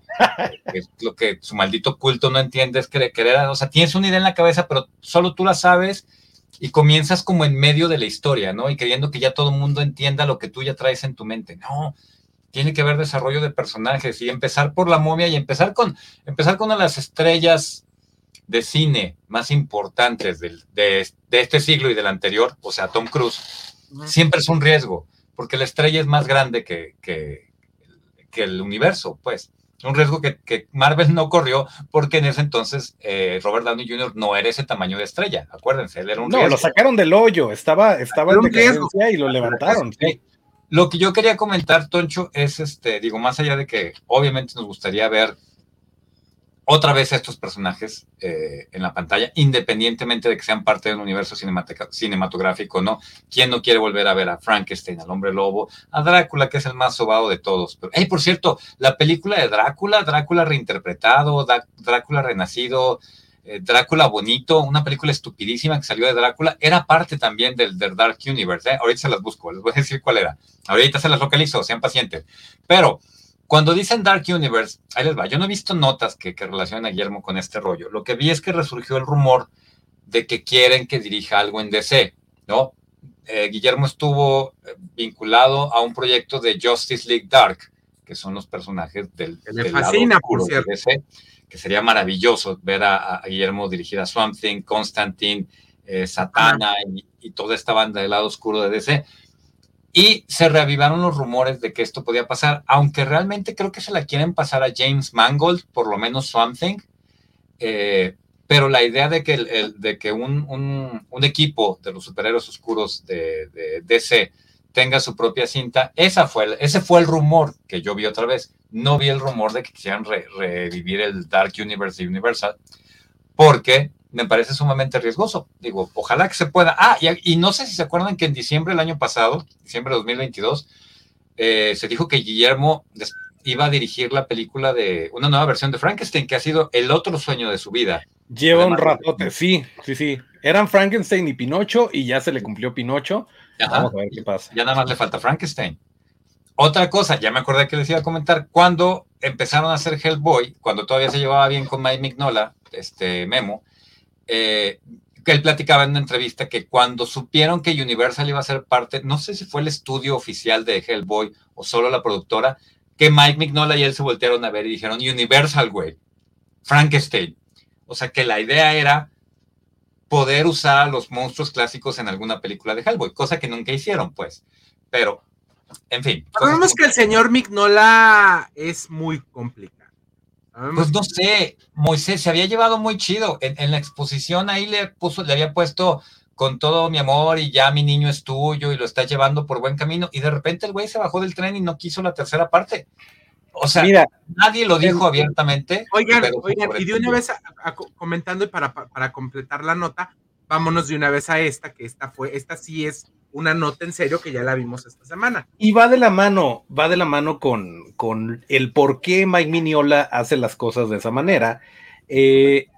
lo que su maldito culto no entiende es que querer, o sea, tienes una idea en la cabeza, pero solo tú la sabes y comienzas como en medio de la historia, ¿no? Y queriendo que ya todo el mundo entienda lo que tú ya traes en tu mente. No, tiene que haber desarrollo de personajes y empezar por la momia y empezar con, empezar con una de las estrellas de cine más importantes de, de, este siglo y del anterior, o sea, Tom Cruise, siempre es un riesgo, porque la estrella es más grande que, que, que el universo, pues un riesgo que, Marvel no corrió porque en ese entonces eh, Robert Downey Jr. no era ese tamaño de estrella, acuérdense, él era un No, lo sacaron del hoyo, estaba, estaba en decadencia y lo levantaron. Sí. Lo que yo quería comentar, Toncho, es este, digo, más allá de que obviamente nos gustaría ver otra vez estos personajes eh, en la pantalla, independientemente de que sean parte de un universo cinematográfico, ¿no? ¿Quién no quiere volver a ver a Frankenstein, al hombre lobo, a Drácula, que es el más sobado de todos? Pero, hey, por cierto, la película de Drácula, Drácula reinterpretado, Drácula renacido, eh, Drácula bonito, una película estupidísima que salió de Drácula, era parte también del, del Dark Universe, ¿eh? Ahorita se las busco, les voy a decir cuál era. Ahorita se las localizo, sean pacientes. Pero cuando dicen Dark Universe, ahí les va. Yo no he visto notas que, que relacionen a Guillermo con este rollo. Lo que vi es que resurgió el rumor de que quieren que dirija algo en DC, ¿no? Eh, Guillermo estuvo eh, vinculado a un proyecto de Justice League Dark, que son los personajes del, me fascina, por cierto. DC, que sería maravilloso ver a, Guillermo dirigir a Swamp Thing, Constantine, eh, Satana y, y, toda esta banda del lado oscuro de DC. Y se reavivaron los rumores de que esto podía pasar, aunque realmente creo que se la quieren pasar a James Mangold, por lo menos Something. Eh, pero la idea de que, un, equipo de los superhéroes oscuros de, DC tenga su propia cinta, esa fue ese fue el rumor que yo vi otra vez. No vi el rumor de que quisieran revivir el Dark Universe de Universal, porque me parece sumamente riesgoso. Digo, ojalá que se pueda. Ah, y, no sé si se acuerdan que en diciembre del año pasado, diciembre de 2022, eh, se dijo que Guillermo iba a dirigir la película de una nueva versión de Frankenstein, que ha sido el otro sueño de su vida. Lleva un ratote, sí, sí, sí. Eran Frankenstein y Pinocho y ya se le cumplió Pinocho. Vamos a ver qué pasa. Ya nada más le falta Frankenstein. Otra cosa, ya me acordé que les iba a comentar, cuando empezaron a hacer Hellboy, cuando todavía se llevaba bien con Mike Mignola, este Memo, eh, que él platicaba en una entrevista que cuando supieron que Universal iba a ser parte, no sé si fue el estudio oficial de Hellboy o solo la productora, que Mike Mignola y él se voltearon a ver y dijeron, Universal, güey, Frankenstein. O sea que la idea era poder usar a los monstruos clásicos en alguna película de Hellboy, cosa que nunca hicieron, pues. Pero, en fin. Sabemos que el señor Mignola es muy complicado. Pues no sé, Moisés se había llevado muy chido. En, la exposición ahí le puso, le había puesto con todo mi amor y ya mi niño es tuyo y lo está llevando por buen camino. Y de repente el güey se bajó del tren y no quiso la tercera parte. O sea, Mira, nadie lo dijo abiertamente. Oigan, oigan, y de una vez comentando y para, para, completar la nota, vámonos de una vez a esta, que esta fue, esta sí es una nota en serio que ya la vimos esta semana. Y va de la mano, va de la mano con, con el por qué Mike Miniola hace las cosas de esa manera. Eh,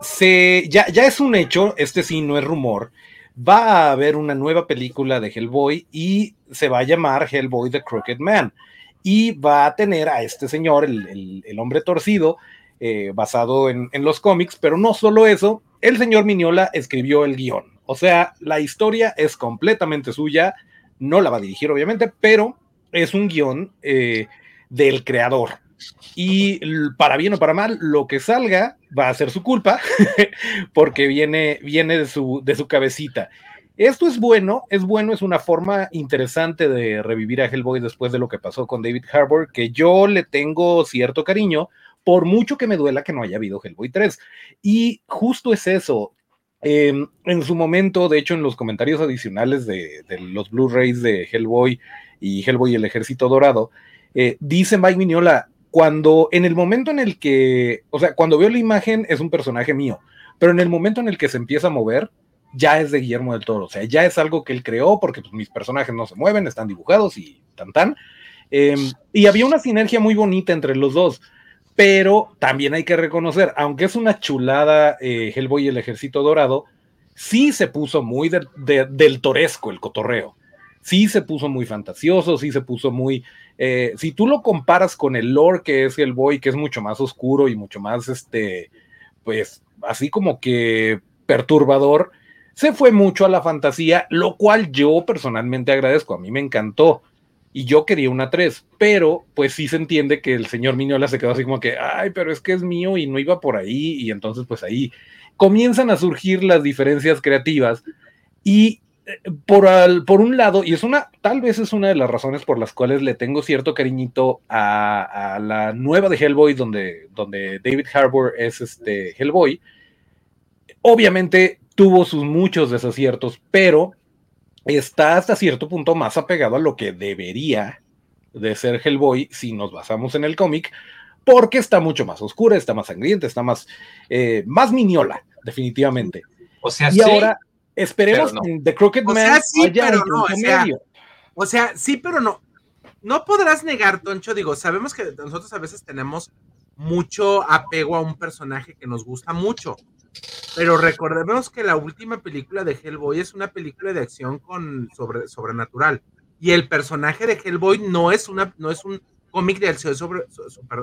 se, ya, ya es un hecho, este sí no es rumor, va a haber una nueva película de Hellboy y se va a llamar Hellboy the Crooked Man. Y va a tener a este señor, el, hombre torcido, eh, basado en, en, los cómics, pero no solo eso, el señor Miniola escribió el guion. O sea, la historia es completamente suya, no la va a dirigir obviamente, pero es un guion eh, del creador. Y para bien o para mal, lo que salga va a ser su culpa, porque viene, viene de, su, de su cabecita. Esto es bueno, es bueno, es una forma interesante de revivir a Hellboy después de lo que pasó con David Harbour, que yo le tengo cierto cariño, por mucho que me duela que no haya habido Hellboy 3. Y justo es eso, Em, en su momento, de hecho, en los comentarios adicionales de, los Blu-rays de Hellboy y Hellboy y el Ejército Dorado, eh, dice Mike Mignola, cuando en el momento en el que, o sea, cuando veo la imagen es un personaje mío, pero en el momento en el que se empieza a mover, ya es de Guillermo del Toro, o sea, ya es algo que él creó porque pues, mis personajes no se mueven, están dibujados y tan tan. Em, y había una sinergia muy bonita entre los dos pero también hay que reconocer, aunque es una chulada eh, Hellboy y el Ejército Dorado, sí se puso muy del toresco el cotorreo. Sí se puso muy fantasioso, sí se puso muy... Eh, si tú lo comparas con el lore que es Hellboy, que es mucho más oscuro y mucho más, este, pues, así como que perturbador, se fue mucho a la fantasía, lo cual yo personalmente agradezco. A mí me encantó y yo quería una 3, pero pues sí se entiende que el señor Miñola se quedó así como que, ay, pero es que es mío y no iba por ahí, y entonces pues ahí comienzan a surgir las diferencias creativas y eh, por, al, por un lado, y es una, tal vez es una de las razones por las cuales le tengo cierto cariñito a, a la nueva de Hellboy, donde, donde David Harbour es este Hellboy, obviamente tuvo sus muchos desaciertos, pero está hasta cierto punto más apegado a lo que debería de ser Hellboy si nos basamos en el cómic, porque está mucho más oscura, está más sangrienta, está más, eh, más miniola, definitivamente. O sea, y ahora esperemos que The Crooked Man sea, sí, pero no, o sea, o sea, sí, pero no. No podrás negar, Toncho, digo, sabemos que nosotros a veces tenemos mucho apego a un personaje que nos gusta mucho. Pero recordemos que la última película de Hellboy es una película de acción con sobre, sobrenatural. Y el personaje de Hellboy no es, una, no es un cómic de acción sobre,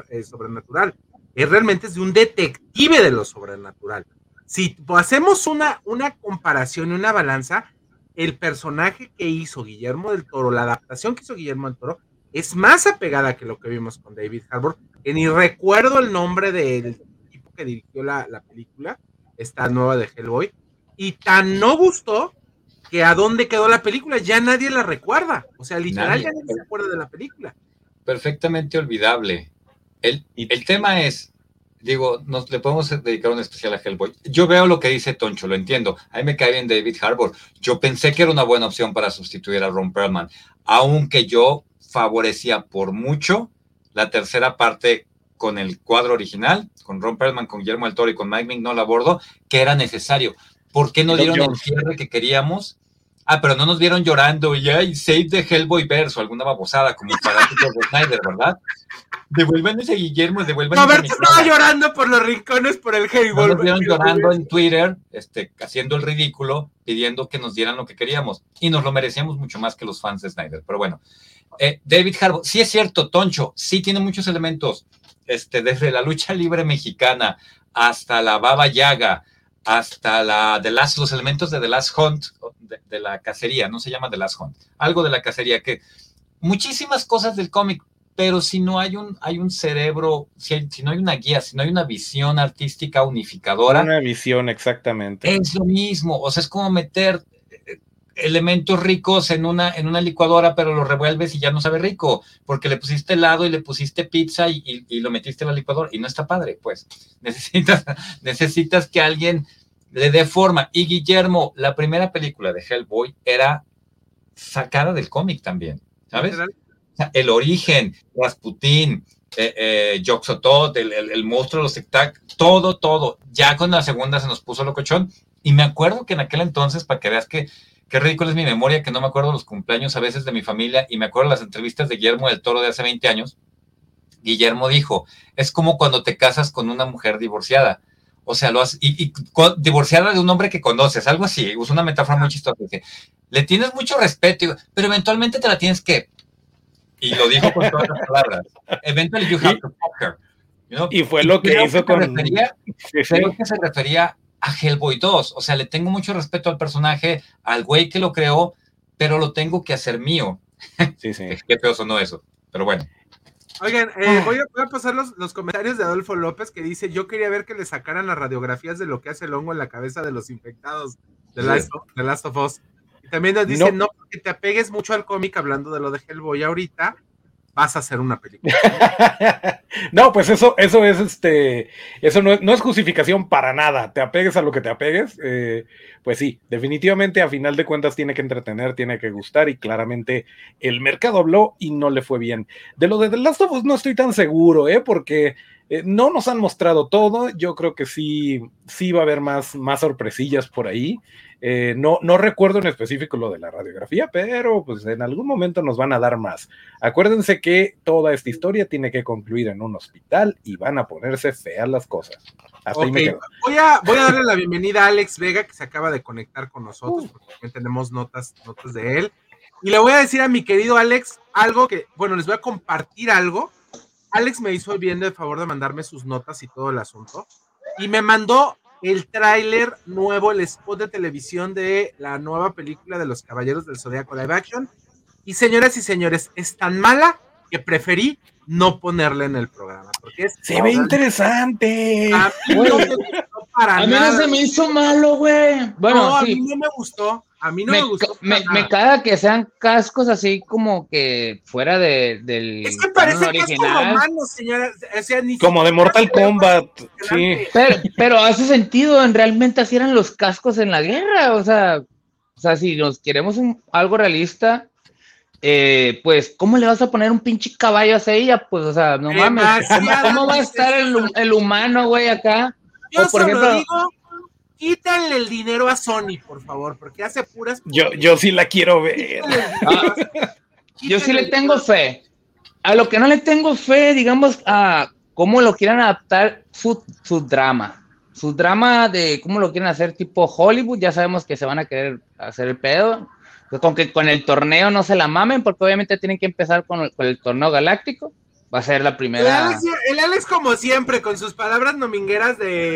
eh, sobrenatural. Es realmente de un detective de lo sobrenatural. Si hacemos una, una comparación y una balanza, el personaje que hizo Guillermo del Toro, la adaptación que hizo Guillermo del Toro, es más apegada que lo que vimos con David Harbour, que ni recuerdo el nombre del tipo que dirigió la, la película, esta nueva de Hellboy, y tan no gustó que a dónde quedó la película, ya nadie la recuerda. O sea, literal ya nadie se acuerda de la película. Perfectamente olvidable. El, el tema es, digo, nos le podemos dedicar un especial a Hellboy. Yo veo lo que dice Toncho, lo entiendo. A mí me cae bien David Harbour. Yo pensé que era una buena opción para sustituir a Ron Perlman, aunque yo favorecía por mucho la tercera parte con el cuadro original, con Ron Perlman, con Guillermo del Toro y con Mike Mignola a bordo, que era necesario. ¿Por qué no dieron el cierre que queríamos? Ah, pero no nos vieron llorando y ay, save the Hellboy verso, alguna babosada como fanáticos de Snyder, ¿verdad? Devuelvan ese Guillermo, devuelvan Roberto estaba llorando por los rincones por el Hellboy. nos vieron llorando en Twitter, este, haciendo el ridículo, pidiendo que nos dieran lo que queríamos. Y nos lo merecíamos mucho más que los fans de Snyder. Pero bueno, eh, David Harbour, sí es cierto, Toncho, sí tiene muchos elementos, este, desde la lucha libre mexicana hasta la Baba Yaga, hasta la de las, los elementos de The Last Hunt, de, la cacería, no se llama The Last Hunt, algo de la cacería, que muchísimas cosas del cómic, pero si no hay un, hay un cerebro, si, si, no hay una guía, si no hay una visión artística unificadora. Una visión, exactamente. Es lo mismo, o sea, es como meter elementos ricos en una, en una licuadora, pero lo revuelves y ya no sabe rico, porque le pusiste helado y le pusiste pizza y, y, lo metiste en la licuadora y no está padre, pues. Necesitas, necesitas que alguien le dé forma. Y Guillermo, la primera película de Hellboy era sacada del cómic también, ¿sabes? el origen, Rasputín, eh, eh, el, el, el, monstruo de los tic todo, todo. Ya con la segunda se nos puso locochón. Y me acuerdo que en aquel entonces, para que veas que qué ridículo es mi memoria, que no me acuerdo los cumpleaños a veces de mi familia y me acuerdo las entrevistas de Guillermo del Toro de hace 20 años. Guillermo dijo, es como cuando te casas con una mujer divorciada. O sea, lo has, y, divorciada de un hombre que conoces, algo así, usa una metáfora muy chistosa. le tienes mucho respeto, pero eventualmente te la tienes que. Y lo dijo con todas las palabras. Eventually you have to fuck her. Y fue lo que hizo con. Refería, Creo que se refería a Hellboy 2. O sea, le tengo mucho respeto al personaje, al güey que lo creó, pero lo tengo que hacer mío. Sí, sí. Qué feo sonó eso. Pero bueno. Oigan, eh, voy, a, pasar los, comentarios de Adolfo López que dice, yo quería ver que le sacaran las radiografías de lo que hace el hongo en la cabeza de los infectados de, Last, of Us. Y también nos dice, no, no porque te apegues mucho al cómic hablando de lo de Hellboy ahorita, vas a hacer una película. no, pues eso, eso es este, eso no, es justificación para nada. Te apegues a lo que te apegues. Eh, pues sí, definitivamente a final de cuentas tiene que entretener, tiene que gustar y claramente el mercado habló y no le fue bien. De lo de The Last of Us no estoy tan seguro, ¿eh? Porque eh, no nos han mostrado todo. Yo creo que sí, sí va a haber más, más sorpresillas por ahí. Eh, no, no recuerdo en específico lo de la radiografía, pero pues en algún momento nos van a dar más. Acuérdense que toda esta historia tiene que concluir en un hospital y van a ponerse feas las cosas. Voy, a, voy a darle la bienvenida a Alex Vega, que se acaba de conectar con nosotros, porque también tenemos notas, notas de él. Y le voy a decir a mi querido Alex algo que, bueno, les voy a compartir algo. Alex me hizo bien de favor de mandarme sus notas y todo el asunto. Y me mandó el tráiler nuevo, el spot de televisión de la nueva película de los Caballeros del Zodiaco Live Action. Y señoras y señores, es tan mala que preferí no ponerla en el programa. Porque se ve interesante. A mí no me gustó para a mí no se me hizo malo, güey. Bueno, a mí no me gustó. A mí no me, gustó. Me, me caga que sean cascos así como que fuera de, del. Es que parece original. Como, señora. como de Mortal Kombat. Sí. Pero, pero, hace sentido, en realmente así eran los cascos en la guerra. O sea, o sea si nos queremos un, algo realista, eh, pues, ¿cómo le vas a poner un pinche caballo a ella? Pues, o sea, no mames. ¿Cómo, va a estar el, el humano, güey, acá? Yo por ejemplo, digo quítanle el dinero a Sony, por favor, porque hace puras. Yo, yo sí la quiero ver. Ah, yo sí le tengo fe. A lo que no le tengo fe, digamos, a cómo lo quieran adaptar su, su drama. Su drama de cómo lo quieren hacer tipo Hollywood, ya sabemos que se van a querer hacer el pedo. Con que con el torneo no se la mamen, porque obviamente tienen que empezar con el torneo galáctico Va a ser la primera. El Alex, como siempre, con sus palabras nomingueras de.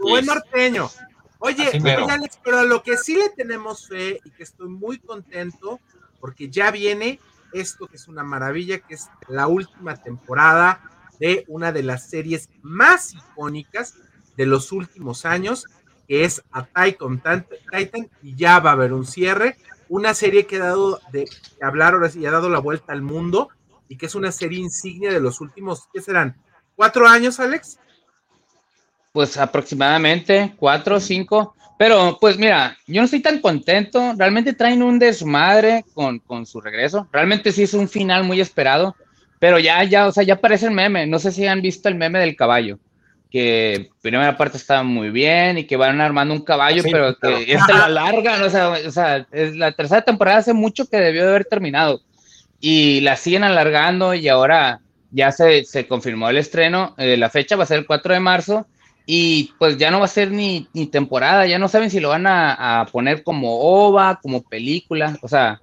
buen norteño. Oye, Alex, pero a lo que sí le tenemos fe y que estoy muy contento, porque ya viene esto que es una maravilla, que es la última temporada de una de las series más icónicas de los últimos años, que es Attack on Titan, y ya va a haber un cierre. Una serie que ha dado de hablar ahora sí, ha dado la vuelta al mundo y que es una serie insignia de los últimos, ¿qué serán? ¿Cuatro años, Alex? Pues aproximadamente cuatro cinco. Pero pues mira, yo no estoy tan contento. Realmente traen un desmadre con, con su regreso. Realmente sí es un final muy esperado. pero ya, ya, o sea, ya parece el meme. No sé si han visto el meme del caballo, que primera parte estaba muy bien y que van armando un caballo, pero que esta la larga, o sea, o sea, la tercera temporada hace mucho que debió de haber terminado y la siguen alargando y ahora ya se, se confirmó el estreno, eh, la fecha va a ser el 4 de marzo y pues ya no va a ser ni, ni temporada, ya no saben si lo van a, a, poner como OVA, como película, o sea,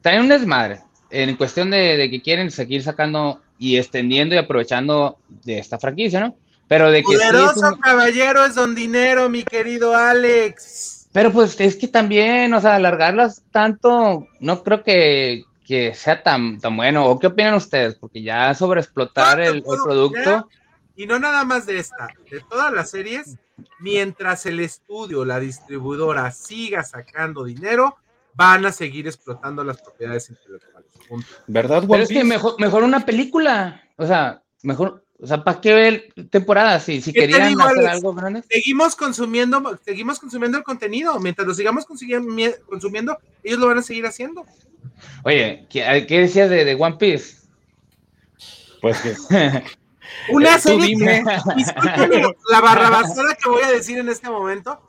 traen un desmadre en cuestión de, de, que quieren seguir sacando y extendiendo y aprovechando de esta franquicia, ¿no? Pero de que... Poderoso sí es un... caballero es don dinero, mi querido Alex. Pero pues es que también, o sea, alargarlas tanto, no creo que, que sea tan, tan bueno. ¿O qué opinan ustedes? Porque ya sobreexplotar el, el, producto. Y no nada más de esta, de todas las series, mientras el estudio, la distribuidora siga sacando dinero, van a seguir explotando las propiedades intelectuales. ¿Verdad, Pero es que mejor, mejor una película. O sea, mejor, o sea, ¿para qué ver temporadas? Si, si querían digo, hacer Alex? algo grande. Seguimos consumiendo, seguimos consumiendo el contenido. Mientras lo sigamos consumiendo, ellos lo van a seguir haciendo. Oye, ¿qué, qué decías de, de, One Piece? Pues que. una serie que, la barrabasada que voy a decir en este momento,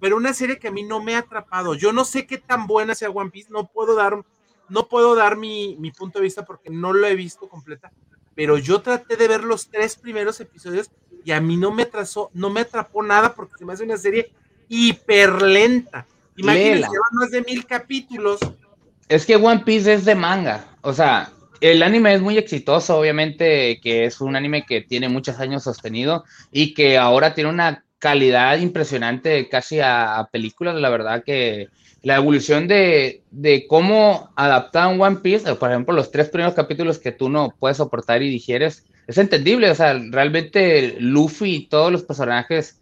pero una serie que a mí no me ha atrapado. Yo no sé qué tan buena sea One Piece, no puedo dar, no puedo dar mi, mi punto de vista porque no lo he visto completa, pero yo traté de ver los tres primeros episodios y a mí no me atrasó, no me atrapó nada porque se me hace una serie hiper lenta. Imagínense, llevan más de mil capítulos. Es que One Piece es de manga, o sea, el anime es muy exitoso, obviamente, que es un anime que tiene muchos años sostenido y que ahora tiene una calidad impresionante casi a, a películas, la verdad que la evolución de, de cómo adaptar One Piece, por ejemplo, los tres primeros capítulos que tú no puedes soportar y digieres, es entendible, o sea, realmente Luffy y todos los personajes,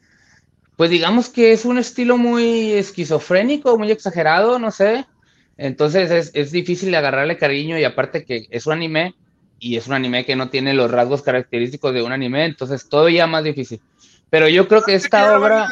pues digamos que es un estilo muy esquizofrénico, muy exagerado, no sé, entonces es, es difícil agarrarle cariño y aparte que es un anime y es un anime que no tiene los rasgos característicos de un anime, entonces todavía más difícil. Pero yo creo que esta obra...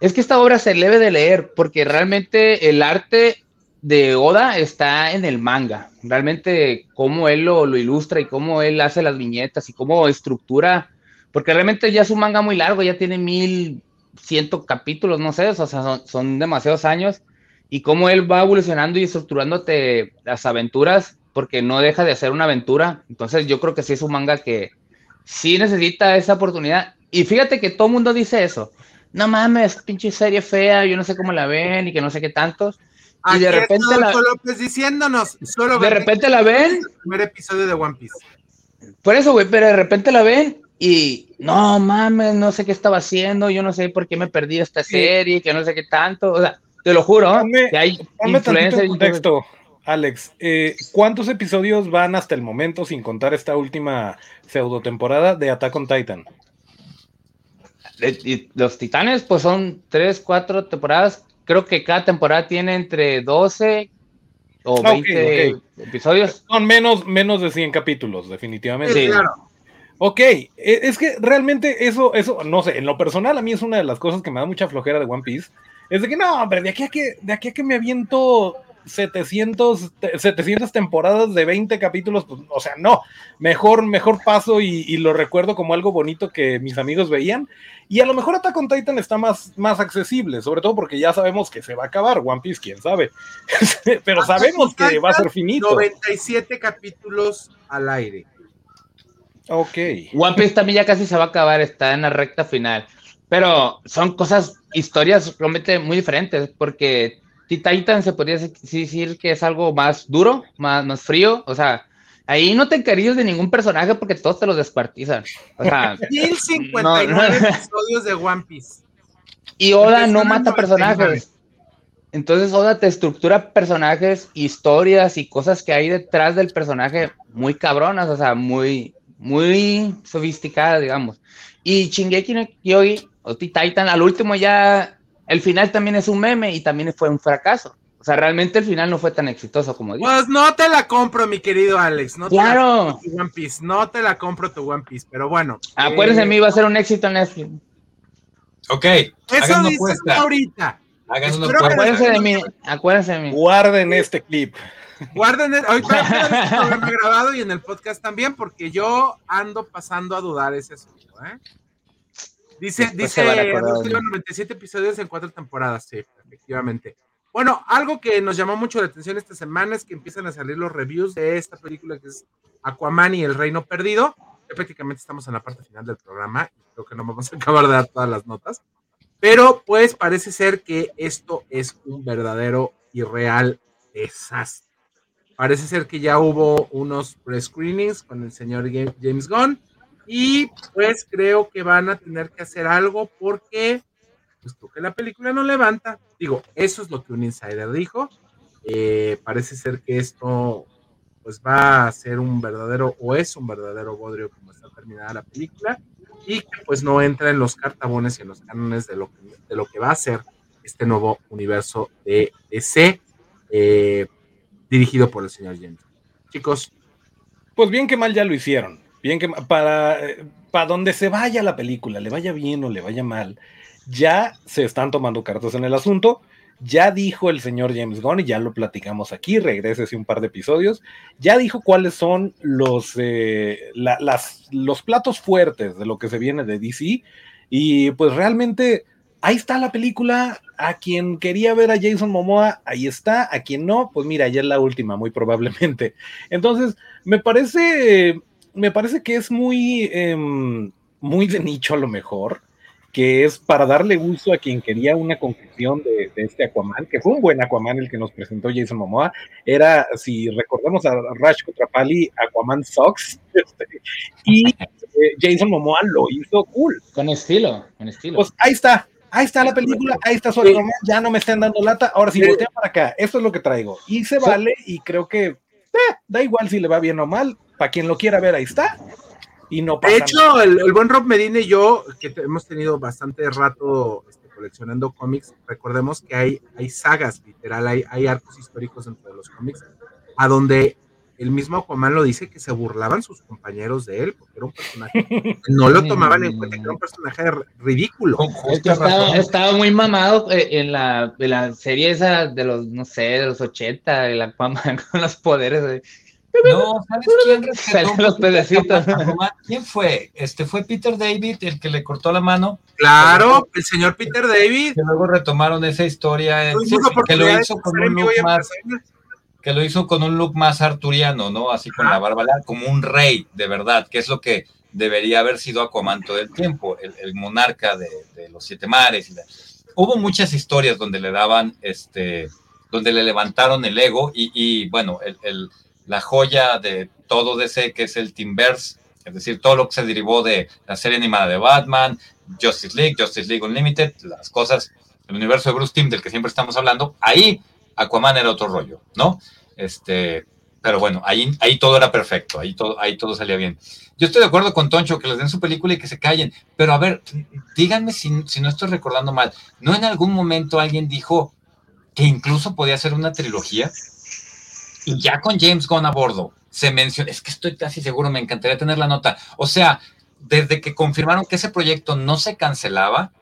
Es que esta obra se debe de leer porque realmente el arte de Oda está en el manga. Realmente cómo él lo, ilustra y cómo él hace las viñetas y cómo estructura, porque realmente ya es un manga muy largo, ya tiene mil ciento capítulos, no sé, o sea, son, demasiados años y cómo él va evolucionando y estructurándote las aventuras porque no deja de hacer una aventura. Entonces yo creo que sí es un manga que sí necesita esa oportunidad. Y fíjate que todo mundo dice eso no mames, pinche serie fea, yo no sé cómo la ven y que no sé qué tantos. Y Aquí de repente la, López diciéndonos, solo de repente la ven. El primer episodio de One Piece. Por eso, güey, pero de repente la ven y no mames, no sé qué estaba haciendo, yo no sé por qué me perdí esta sí. serie, que no sé qué tanto, o sea, te lo juro, dame, que hay influencia en contexto. Alex, eh, ¿cuántos episodios van hasta el momento, sin contar esta última pseudo temporada de Attack on Titan? Y los Titanes, pues son tres, cuatro temporadas. Creo que cada temporada tiene entre 12 o 20 okay, okay. episodios. Son menos, menos de 100 capítulos, definitivamente. Sí, claro. Ok, e, es que realmente eso, eso, no sé, en lo personal a mí es una de las cosas que me da mucha flojera de One Piece. Es de que no, hombre, de aquí a que, de aquí a que me aviento 700, 700 temporadas de 20 capítulos, pues, o sea, no, mejor, mejor paso y, y, lo recuerdo como algo bonito que mis amigos veían. Y a lo mejor Attack on Titan está más, más accesible, sobre todo porque ya sabemos que se va a acabar One Piece, quién sabe. Pero sabemos que va a ser finito. 97 capítulos al aire. Ok. One Piece también ya casi se va a acabar, está en la recta final. Pero son cosas, historias realmente muy diferentes, porque Titan se podría decir que es algo más duro, más, más frío, o sea, ahí no te encariñas de ningún personaje porque todos te los. O sea, 1059 no, no. episodios de One Piece. Y Oda no mata personajes. Entonces Oda te estructura personajes, historias y cosas que hay detrás del personaje muy cabronas, o sea, muy, muy sofisticadas, digamos. Y Shingeki no Kyogi o Titan, al último ya el final también es un meme y también fue un fracaso. O sea, realmente el final no fue tan exitoso como digo. Pues no te la compro, mi querido Alex. No claro. Te One Piece. No te la compro tu One Piece, pero bueno. Acuérdense, eh... mí va a ser un éxito en Netflix. Ok. Eso dices ahorita. Acuérdense de mí. Acuérdense de mí. Guarden este clip. Guarden, el, ahorita el grabado y en el podcast también, porque yo ando pasando a dudar ese asunto, ¿eh? Dice, dice, 97 episodios en cuatro temporadas, sí, efectivamente. Bueno, algo que nos llamó mucho la atención esta semana es que empiezan a salir los reviews de esta película que es Aquaman y el Reino Perdido. Ya prácticamente estamos en la parte final del programa y creo que no vamos a acabar de dar todas las notas. Pero pues parece ser que esto es un verdadero y real desastre. Parece ser que ya hubo unos pre-screenings con el señor James Gunn y pues creo que van a tener que hacer algo porque pues que la película no levanta. Digo, eso es lo que un insider dijo. Eh, parece ser que esto pues va a ser un verdadero o es un verdadero bodrio como está terminada la película y que pues no entra en los cartabones y en los cánones de lo que, de lo que va a ser este nuevo universo de DC eh, dirigido por el señor James. Chicos. Pues bien que mal ya lo hicieron. Bien que para, eh, para donde se vaya la película, le vaya bien o le vaya mal, ya se están tomando cartas en el asunto. Ya dijo el señor James Gunn, y ya lo platicamos aquí, regrese un par de episodios, ya dijo cuáles son los, eh, las, los platos fuertes de lo que se viene de DC. Y pues realmente ahí está la película. A quien quería ver a Jason Momoa, ahí está. A quien no, pues mira, ya es la última, muy probablemente. Entonces, me parece, me parece que es muy, em, muy de nicho a lo mejor que es para darle uso a quien quería una conclusión de, este Aquaman, que fue un buen Aquaman el que nos presentó Jason Momoa, era, si recordamos a Rash Kutrapali, Aquaman Sox, este, y eh, Jason Momoa lo hizo cool. Con estilo, con estilo. Pues ahí está, ahí está la película, ahí está su Aquaman, ya no me estén dando lata, ahora sí, voltea para acá, eso es lo que traigo, y se vale, y creo que eh, da igual si le va bien o mal, para quien lo quiera ver, ahí está, no de hecho, el, buen Rob Medina y yo, que hemos tenido bastante rato este, coleccionando cómics, recordemos que hay, hay sagas, literal, hay, hay arcos históricos dentro de los cómics, a donde el mismo Aquaman lo dice que se burlaban sus compañeros de él, porque era un personaje no lo tomaban en cuenta, que era un personaje ridículo. estaba, muy mamado eh, en la, en la, serie esa de los, no sé, de los 80, el Aquaman con los poderes. No, ¿sabes quién los ¿Quién fue? Este fue Peter David el que le cortó la mano. Claro, el señor Peter David. Que luego retomaron esa historia. que lo hizo con un look más. Que lo hizo con un look más arturiano, ¿no? Así con la barba como un rey, de verdad, que es lo que debería haber sido Aquaman todo el tiempo, el, monarca de, los siete mares. Hubo muchas historias donde le daban, este, donde le levantaron el ego y, y bueno, el la joya de todo DC, que es el Teamverse, es decir, todo lo que se derivó de la serie animada de Batman, Justice League, Justice League Unlimited, las cosas, el universo de Bruce Timm del que siempre estamos hablando, ahí Aquaman era otro rollo, ¿no? Este, pero bueno, ahí, ahí todo era perfecto, ahí todo, ahí todo salía bien. Yo estoy de acuerdo con Toncho que les den su película y que se callen, pero a ver, díganme si, si no estoy recordando mal, ¿no en algún momento alguien dijo que incluso podía ser una trilogía? Y ya con James Gunn a bordo, se menciona, es que estoy casi seguro, me encantaría tener la nota. O sea, desde que confirmaron que ese proyecto no se cancelaba,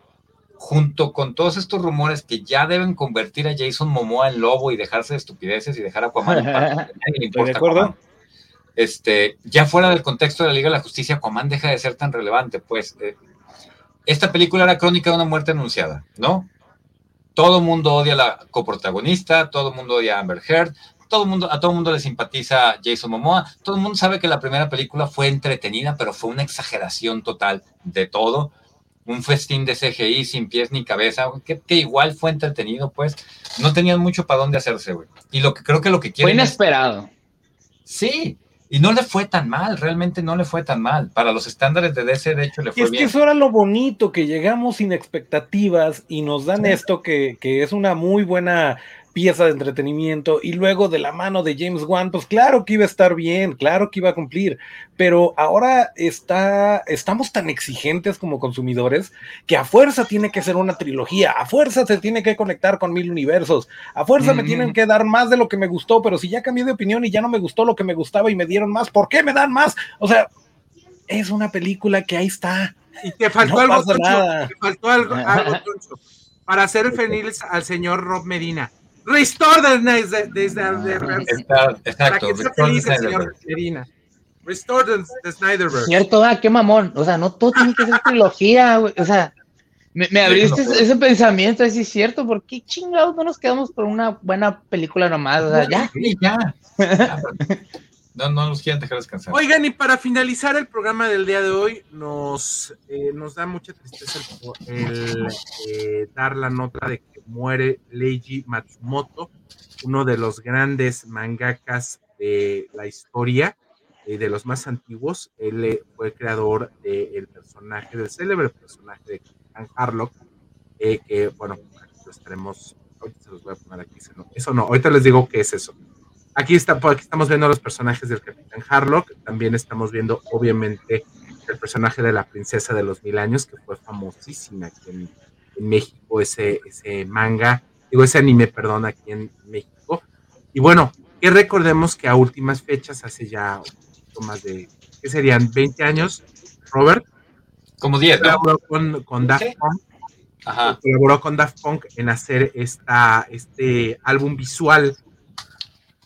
junto con todos estos rumores que ya deben convertir a Jason Momoa en lobo y dejarse de estupideces y dejar a Aquaman en ¿De acuerdo? Este, ya fuera del contexto de la Liga de la Justicia, Aquaman deja de ser tan relevante, pues eh, esta película era crónica de una muerte anunciada, ¿no? Todo el mundo odia a la coprotagonista, todo el mundo odia a Amber Heard, todo mundo, a todo el mundo le simpatiza Jason Momoa, todo el mundo sabe que la primera película fue entretenida, pero fue una exageración total de todo, un festín de CGI sin pies ni cabeza, que, igual fue entretenido, pues, no tenían mucho para dónde hacerse, güey. Y lo que creo que lo que quieren... Fue inesperado. Sí, y no le fue tan mal, realmente no le fue tan mal. Para los estándares de DC, de hecho, le fue y es bien. que eso era lo bonito, que llegamos sin expectativas y nos dan esto que, que, es una muy buena pieza de entretenimiento y luego de la mano de James Wan, pues claro que iba a estar bien, claro que iba a cumplir, pero ahora está, estamos tan exigentes como consumidores que a fuerza tiene que ser una trilogía, a fuerza se tiene que conectar con mil universos, a fuerza me tienen que dar más de lo que me gustó, pero si ya cambié de opinión y ya no me gustó lo que me gustaba y me dieron más, ¿por qué me dan más? O sea, es una película que ahí está. Y te faltó algo, te faltó algo, algo para hacer feliz al señor Rob Medina Restore the. Está- Para exacto. Restore feliz the Snyderverse. Medina. Restore the, the Snyderverse. Cierto, ah, qué mamón. O sea, no todo tiene que ser trilogía, güey. O sea, me, me abriste no, ese, ese pensamiento, así es cierto. ¿Por qué chingados no nos quedamos con una buena película nomás? O sea, ya. Sí, ya. Ya. No, no los quieren dejar descansar. Oigan, y para finalizar el programa del día de hoy, nos, eh, nos da mucha tristeza el, el, eh, dar la nota de que muere Leiji Matsumoto, uno de los grandes mangakas de la historia, eh, de los más antiguos. Él eh, fue creador del personaje, del célebre personaje de Capitán Harlock, eh, que, bueno, lo estaremos, ahorita se los voy a poner aquí, eso no, ahorita les digo qué es eso. Aquí, está, por aquí estamos viendo los personajes del Capitán Harlock. También estamos viendo, obviamente, el personaje de la Princesa de los Mil Años, que fue famosísima aquí en, en México, ese, ese manga, digo, ese anime, perdón, aquí en México. Y bueno, que recordemos que a últimas fechas, hace ya un poquito más de, ¿qué serían? 20 años, Robert Como 10, ¿no? colaboró con, con Daft. Punk Ajá. colaboró con Daft Punk en hacer esta, este álbum visual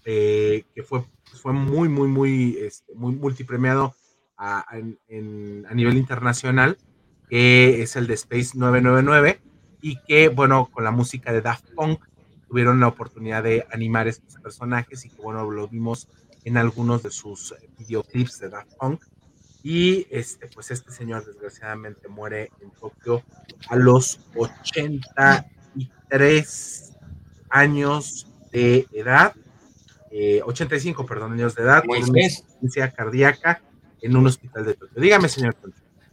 eh, que fue, fue muy, muy, muy, este, muy multipremiado a, en- en- a nivel internacional, que es el de Space 999, y que, bueno, con la música de Daft Punk tuvieron la oportunidad de animar estos personajes y que, bueno, lo vimos en algunos de sus eh, videoclips de Daft Punk. Y este, pues este señor desgraciadamente muere en Tokio a los 83 años de edad, eh, 85, perdón, años de edad, por una Moisés, insuficiencia cardíaca en un hospital de Tokio. Dígame, señor,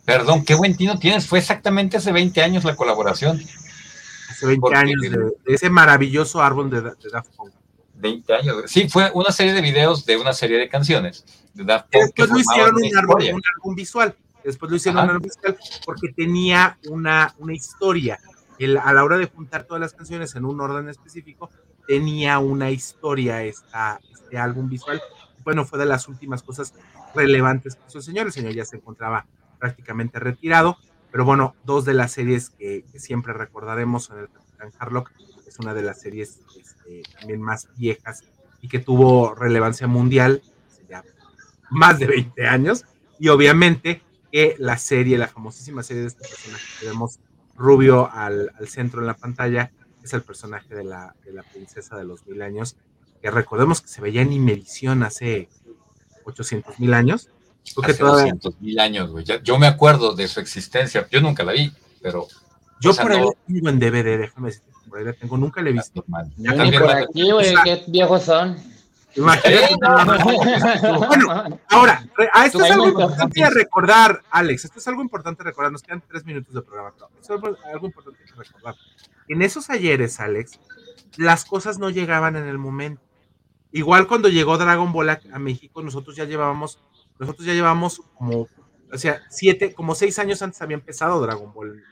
perdón, qué buen tino tienes. Fue exactamente hace 20 años la colaboración. hace 20 ¿Por qué? años de, de ese maravilloso árbol de, de Daft Punk. 20 años. Sí, fue una serie de videos de una serie de canciones de Daft Punk. después lo hicieron un un álbum visual. Después lo hicieron Ajá. un álbum visual porque tenía una, una historia. El- a la hora de juntar todas las canciones en un orden específico, tenía una historia esta, este álbum visual. Bueno, fue de las últimas cosas relevantes que hizo el señor. El señor ya se encontraba prácticamente retirado. Pero bueno, dos de las series que, que siempre recordaremos en el Capitán Harlock es una de las series este, también más viejas y que tuvo relevancia mundial ya más de 20 años. Y obviamente que la serie, la famosísima serie de este personaje que vemos rubio al, al centro en la pantalla, es el personaje de la, de la princesa de los mil años, que recordemos que se veía en Imevisión hace 800 mil años. Creo que Hace todavía- 200 mil años, güey. Yo me acuerdo de su existencia. Yo nunca la vi, pero yo o sea, por ahí no- tengo en DVD, déjame decirte, por ahí la tengo, nunca la he visto. Yo también por aquí, güey, qué viejos son. Imagínate. Bueno, Ahora, re- ah, esto es algo importante recordar, Alex. Esto es algo importante recordar. Nos quedan tres minutos de programa. pero esto es algo, importante recordar. En esos ayeres, Alex, las cosas no llegaban en el momento. Igual cuando llegó Dragon Ball a, a México, nosotros ya llevábamos, nosotros ya llevamos como, o sea, siete, como seis años antes había empezado Dragon Ball.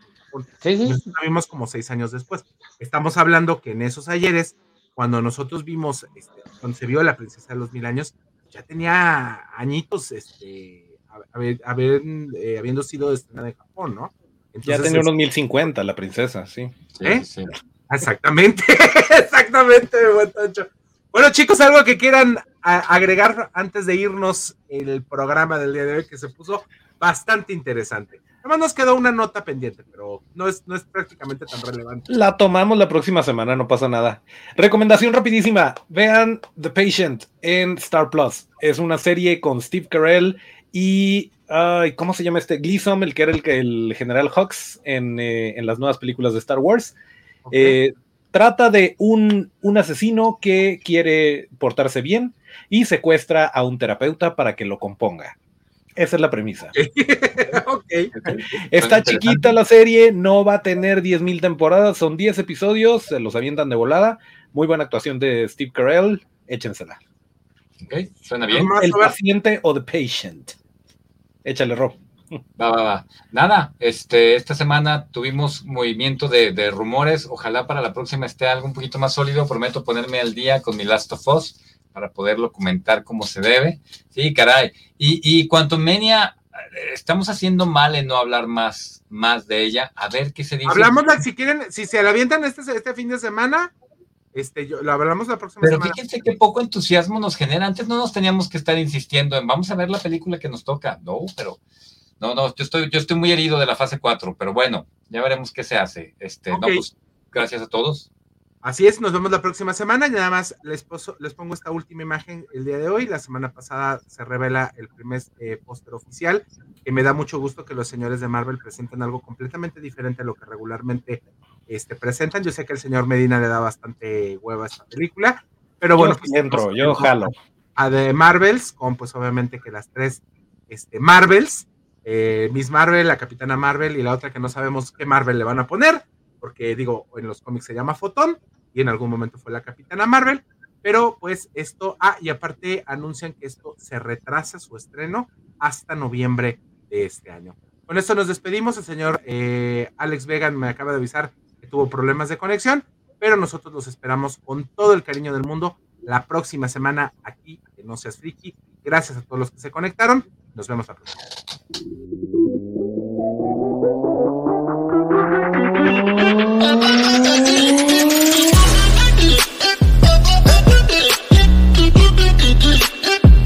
Sí, sí. Nosotros la vimos como seis años después. Estamos hablando que en esos ayeres, cuando nosotros vimos, este, cuando se vio la princesa de los mil años, ya tenía añitos, este, haber, haber, eh, habiendo sido estrenada en Japón, ¿no? Ya tenía unos 1050 la princesa, sí. Sí, ¿Eh? sí. Exactamente, exactamente, buen. Bueno, chicos, algo que quieran a- agregar antes de irnos el programa del día de hoy que se puso bastante interesante. Además nos quedó una nota pendiente, pero no es, no es prácticamente tan relevante. La tomamos la próxima semana, no pasa nada. Recomendación rapidísima, vean The Patient en Star Plus. Es una serie con Steve Carell y, ¿cómo se llama este? Gleason, el que era el, el general Hux en, eh, en las nuevas películas de Star Wars. Eh, trata de un, un asesino que quiere portarse bien y secuestra a un terapeuta para que lo componga. Esa es la premisa. Está chiquita la serie, no va a tener 10.000 temporadas, son 10 episodios, se los avientan de volada. Muy buena actuación de Steve Carell, échensela. Ok, Suena bien. Más El paciente o The Patient. Échale, Rob. Va, va, va. Nada, este, esta semana tuvimos movimiento de, de rumores. Ojalá para la próxima esté algo un poquito más sólido. Prometo ponerme al día con mi Last of Us para poderlo comentar como se debe. Sí, caray. Y, y Quantumania, eh, estamos haciendo mal en no hablar más, más de ella. A ver qué se dice. Hablamos, la- si quieren, si se la avientan este, este fin de semana, Este, yo, lo hablamos la próxima Pero semana. fíjense qué poco entusiasmo nos genera. Antes no nos teníamos que estar insistiendo en vamos a ver la película que nos toca. No, pero no, no, yo estoy, yo estoy muy herido de la fase 4, pero bueno, ya veremos qué se hace. Este, no, pues, gracias a todos. Así es, nos vemos la próxima semana. Y nada más les, poso- les pongo esta última imagen el día de hoy. La semana pasada se revela el primer eh, póster oficial, que me da mucho gusto que los señores de Marvel presenten algo completamente diferente a lo que regularmente este, presentan. Yo sé que el señor Medina le da bastante hueva a esta película, pero bueno, yo pues, yo jalo. a de Marvels, con pues obviamente que las tres este, Marvels, eh, Miss Marvel, la Capitana Marvel y la otra que no sabemos qué Marvel le van a poner, porque digo, en los cómics se llama Fotón y en algún momento fue la Capitana Marvel, pero pues esto, ah, y aparte anuncian que esto se retrasa su estreno hasta noviembre de este año. Con esto nos despedimos, el señor eh, Alex Vegan me acaba de avisar que tuvo problemas de conexión, pero nosotros los esperamos con todo el cariño del mundo la próxima semana aquí en No Seas Friki. Gracias a todos los que se conectaron. Nos vemos la próxima.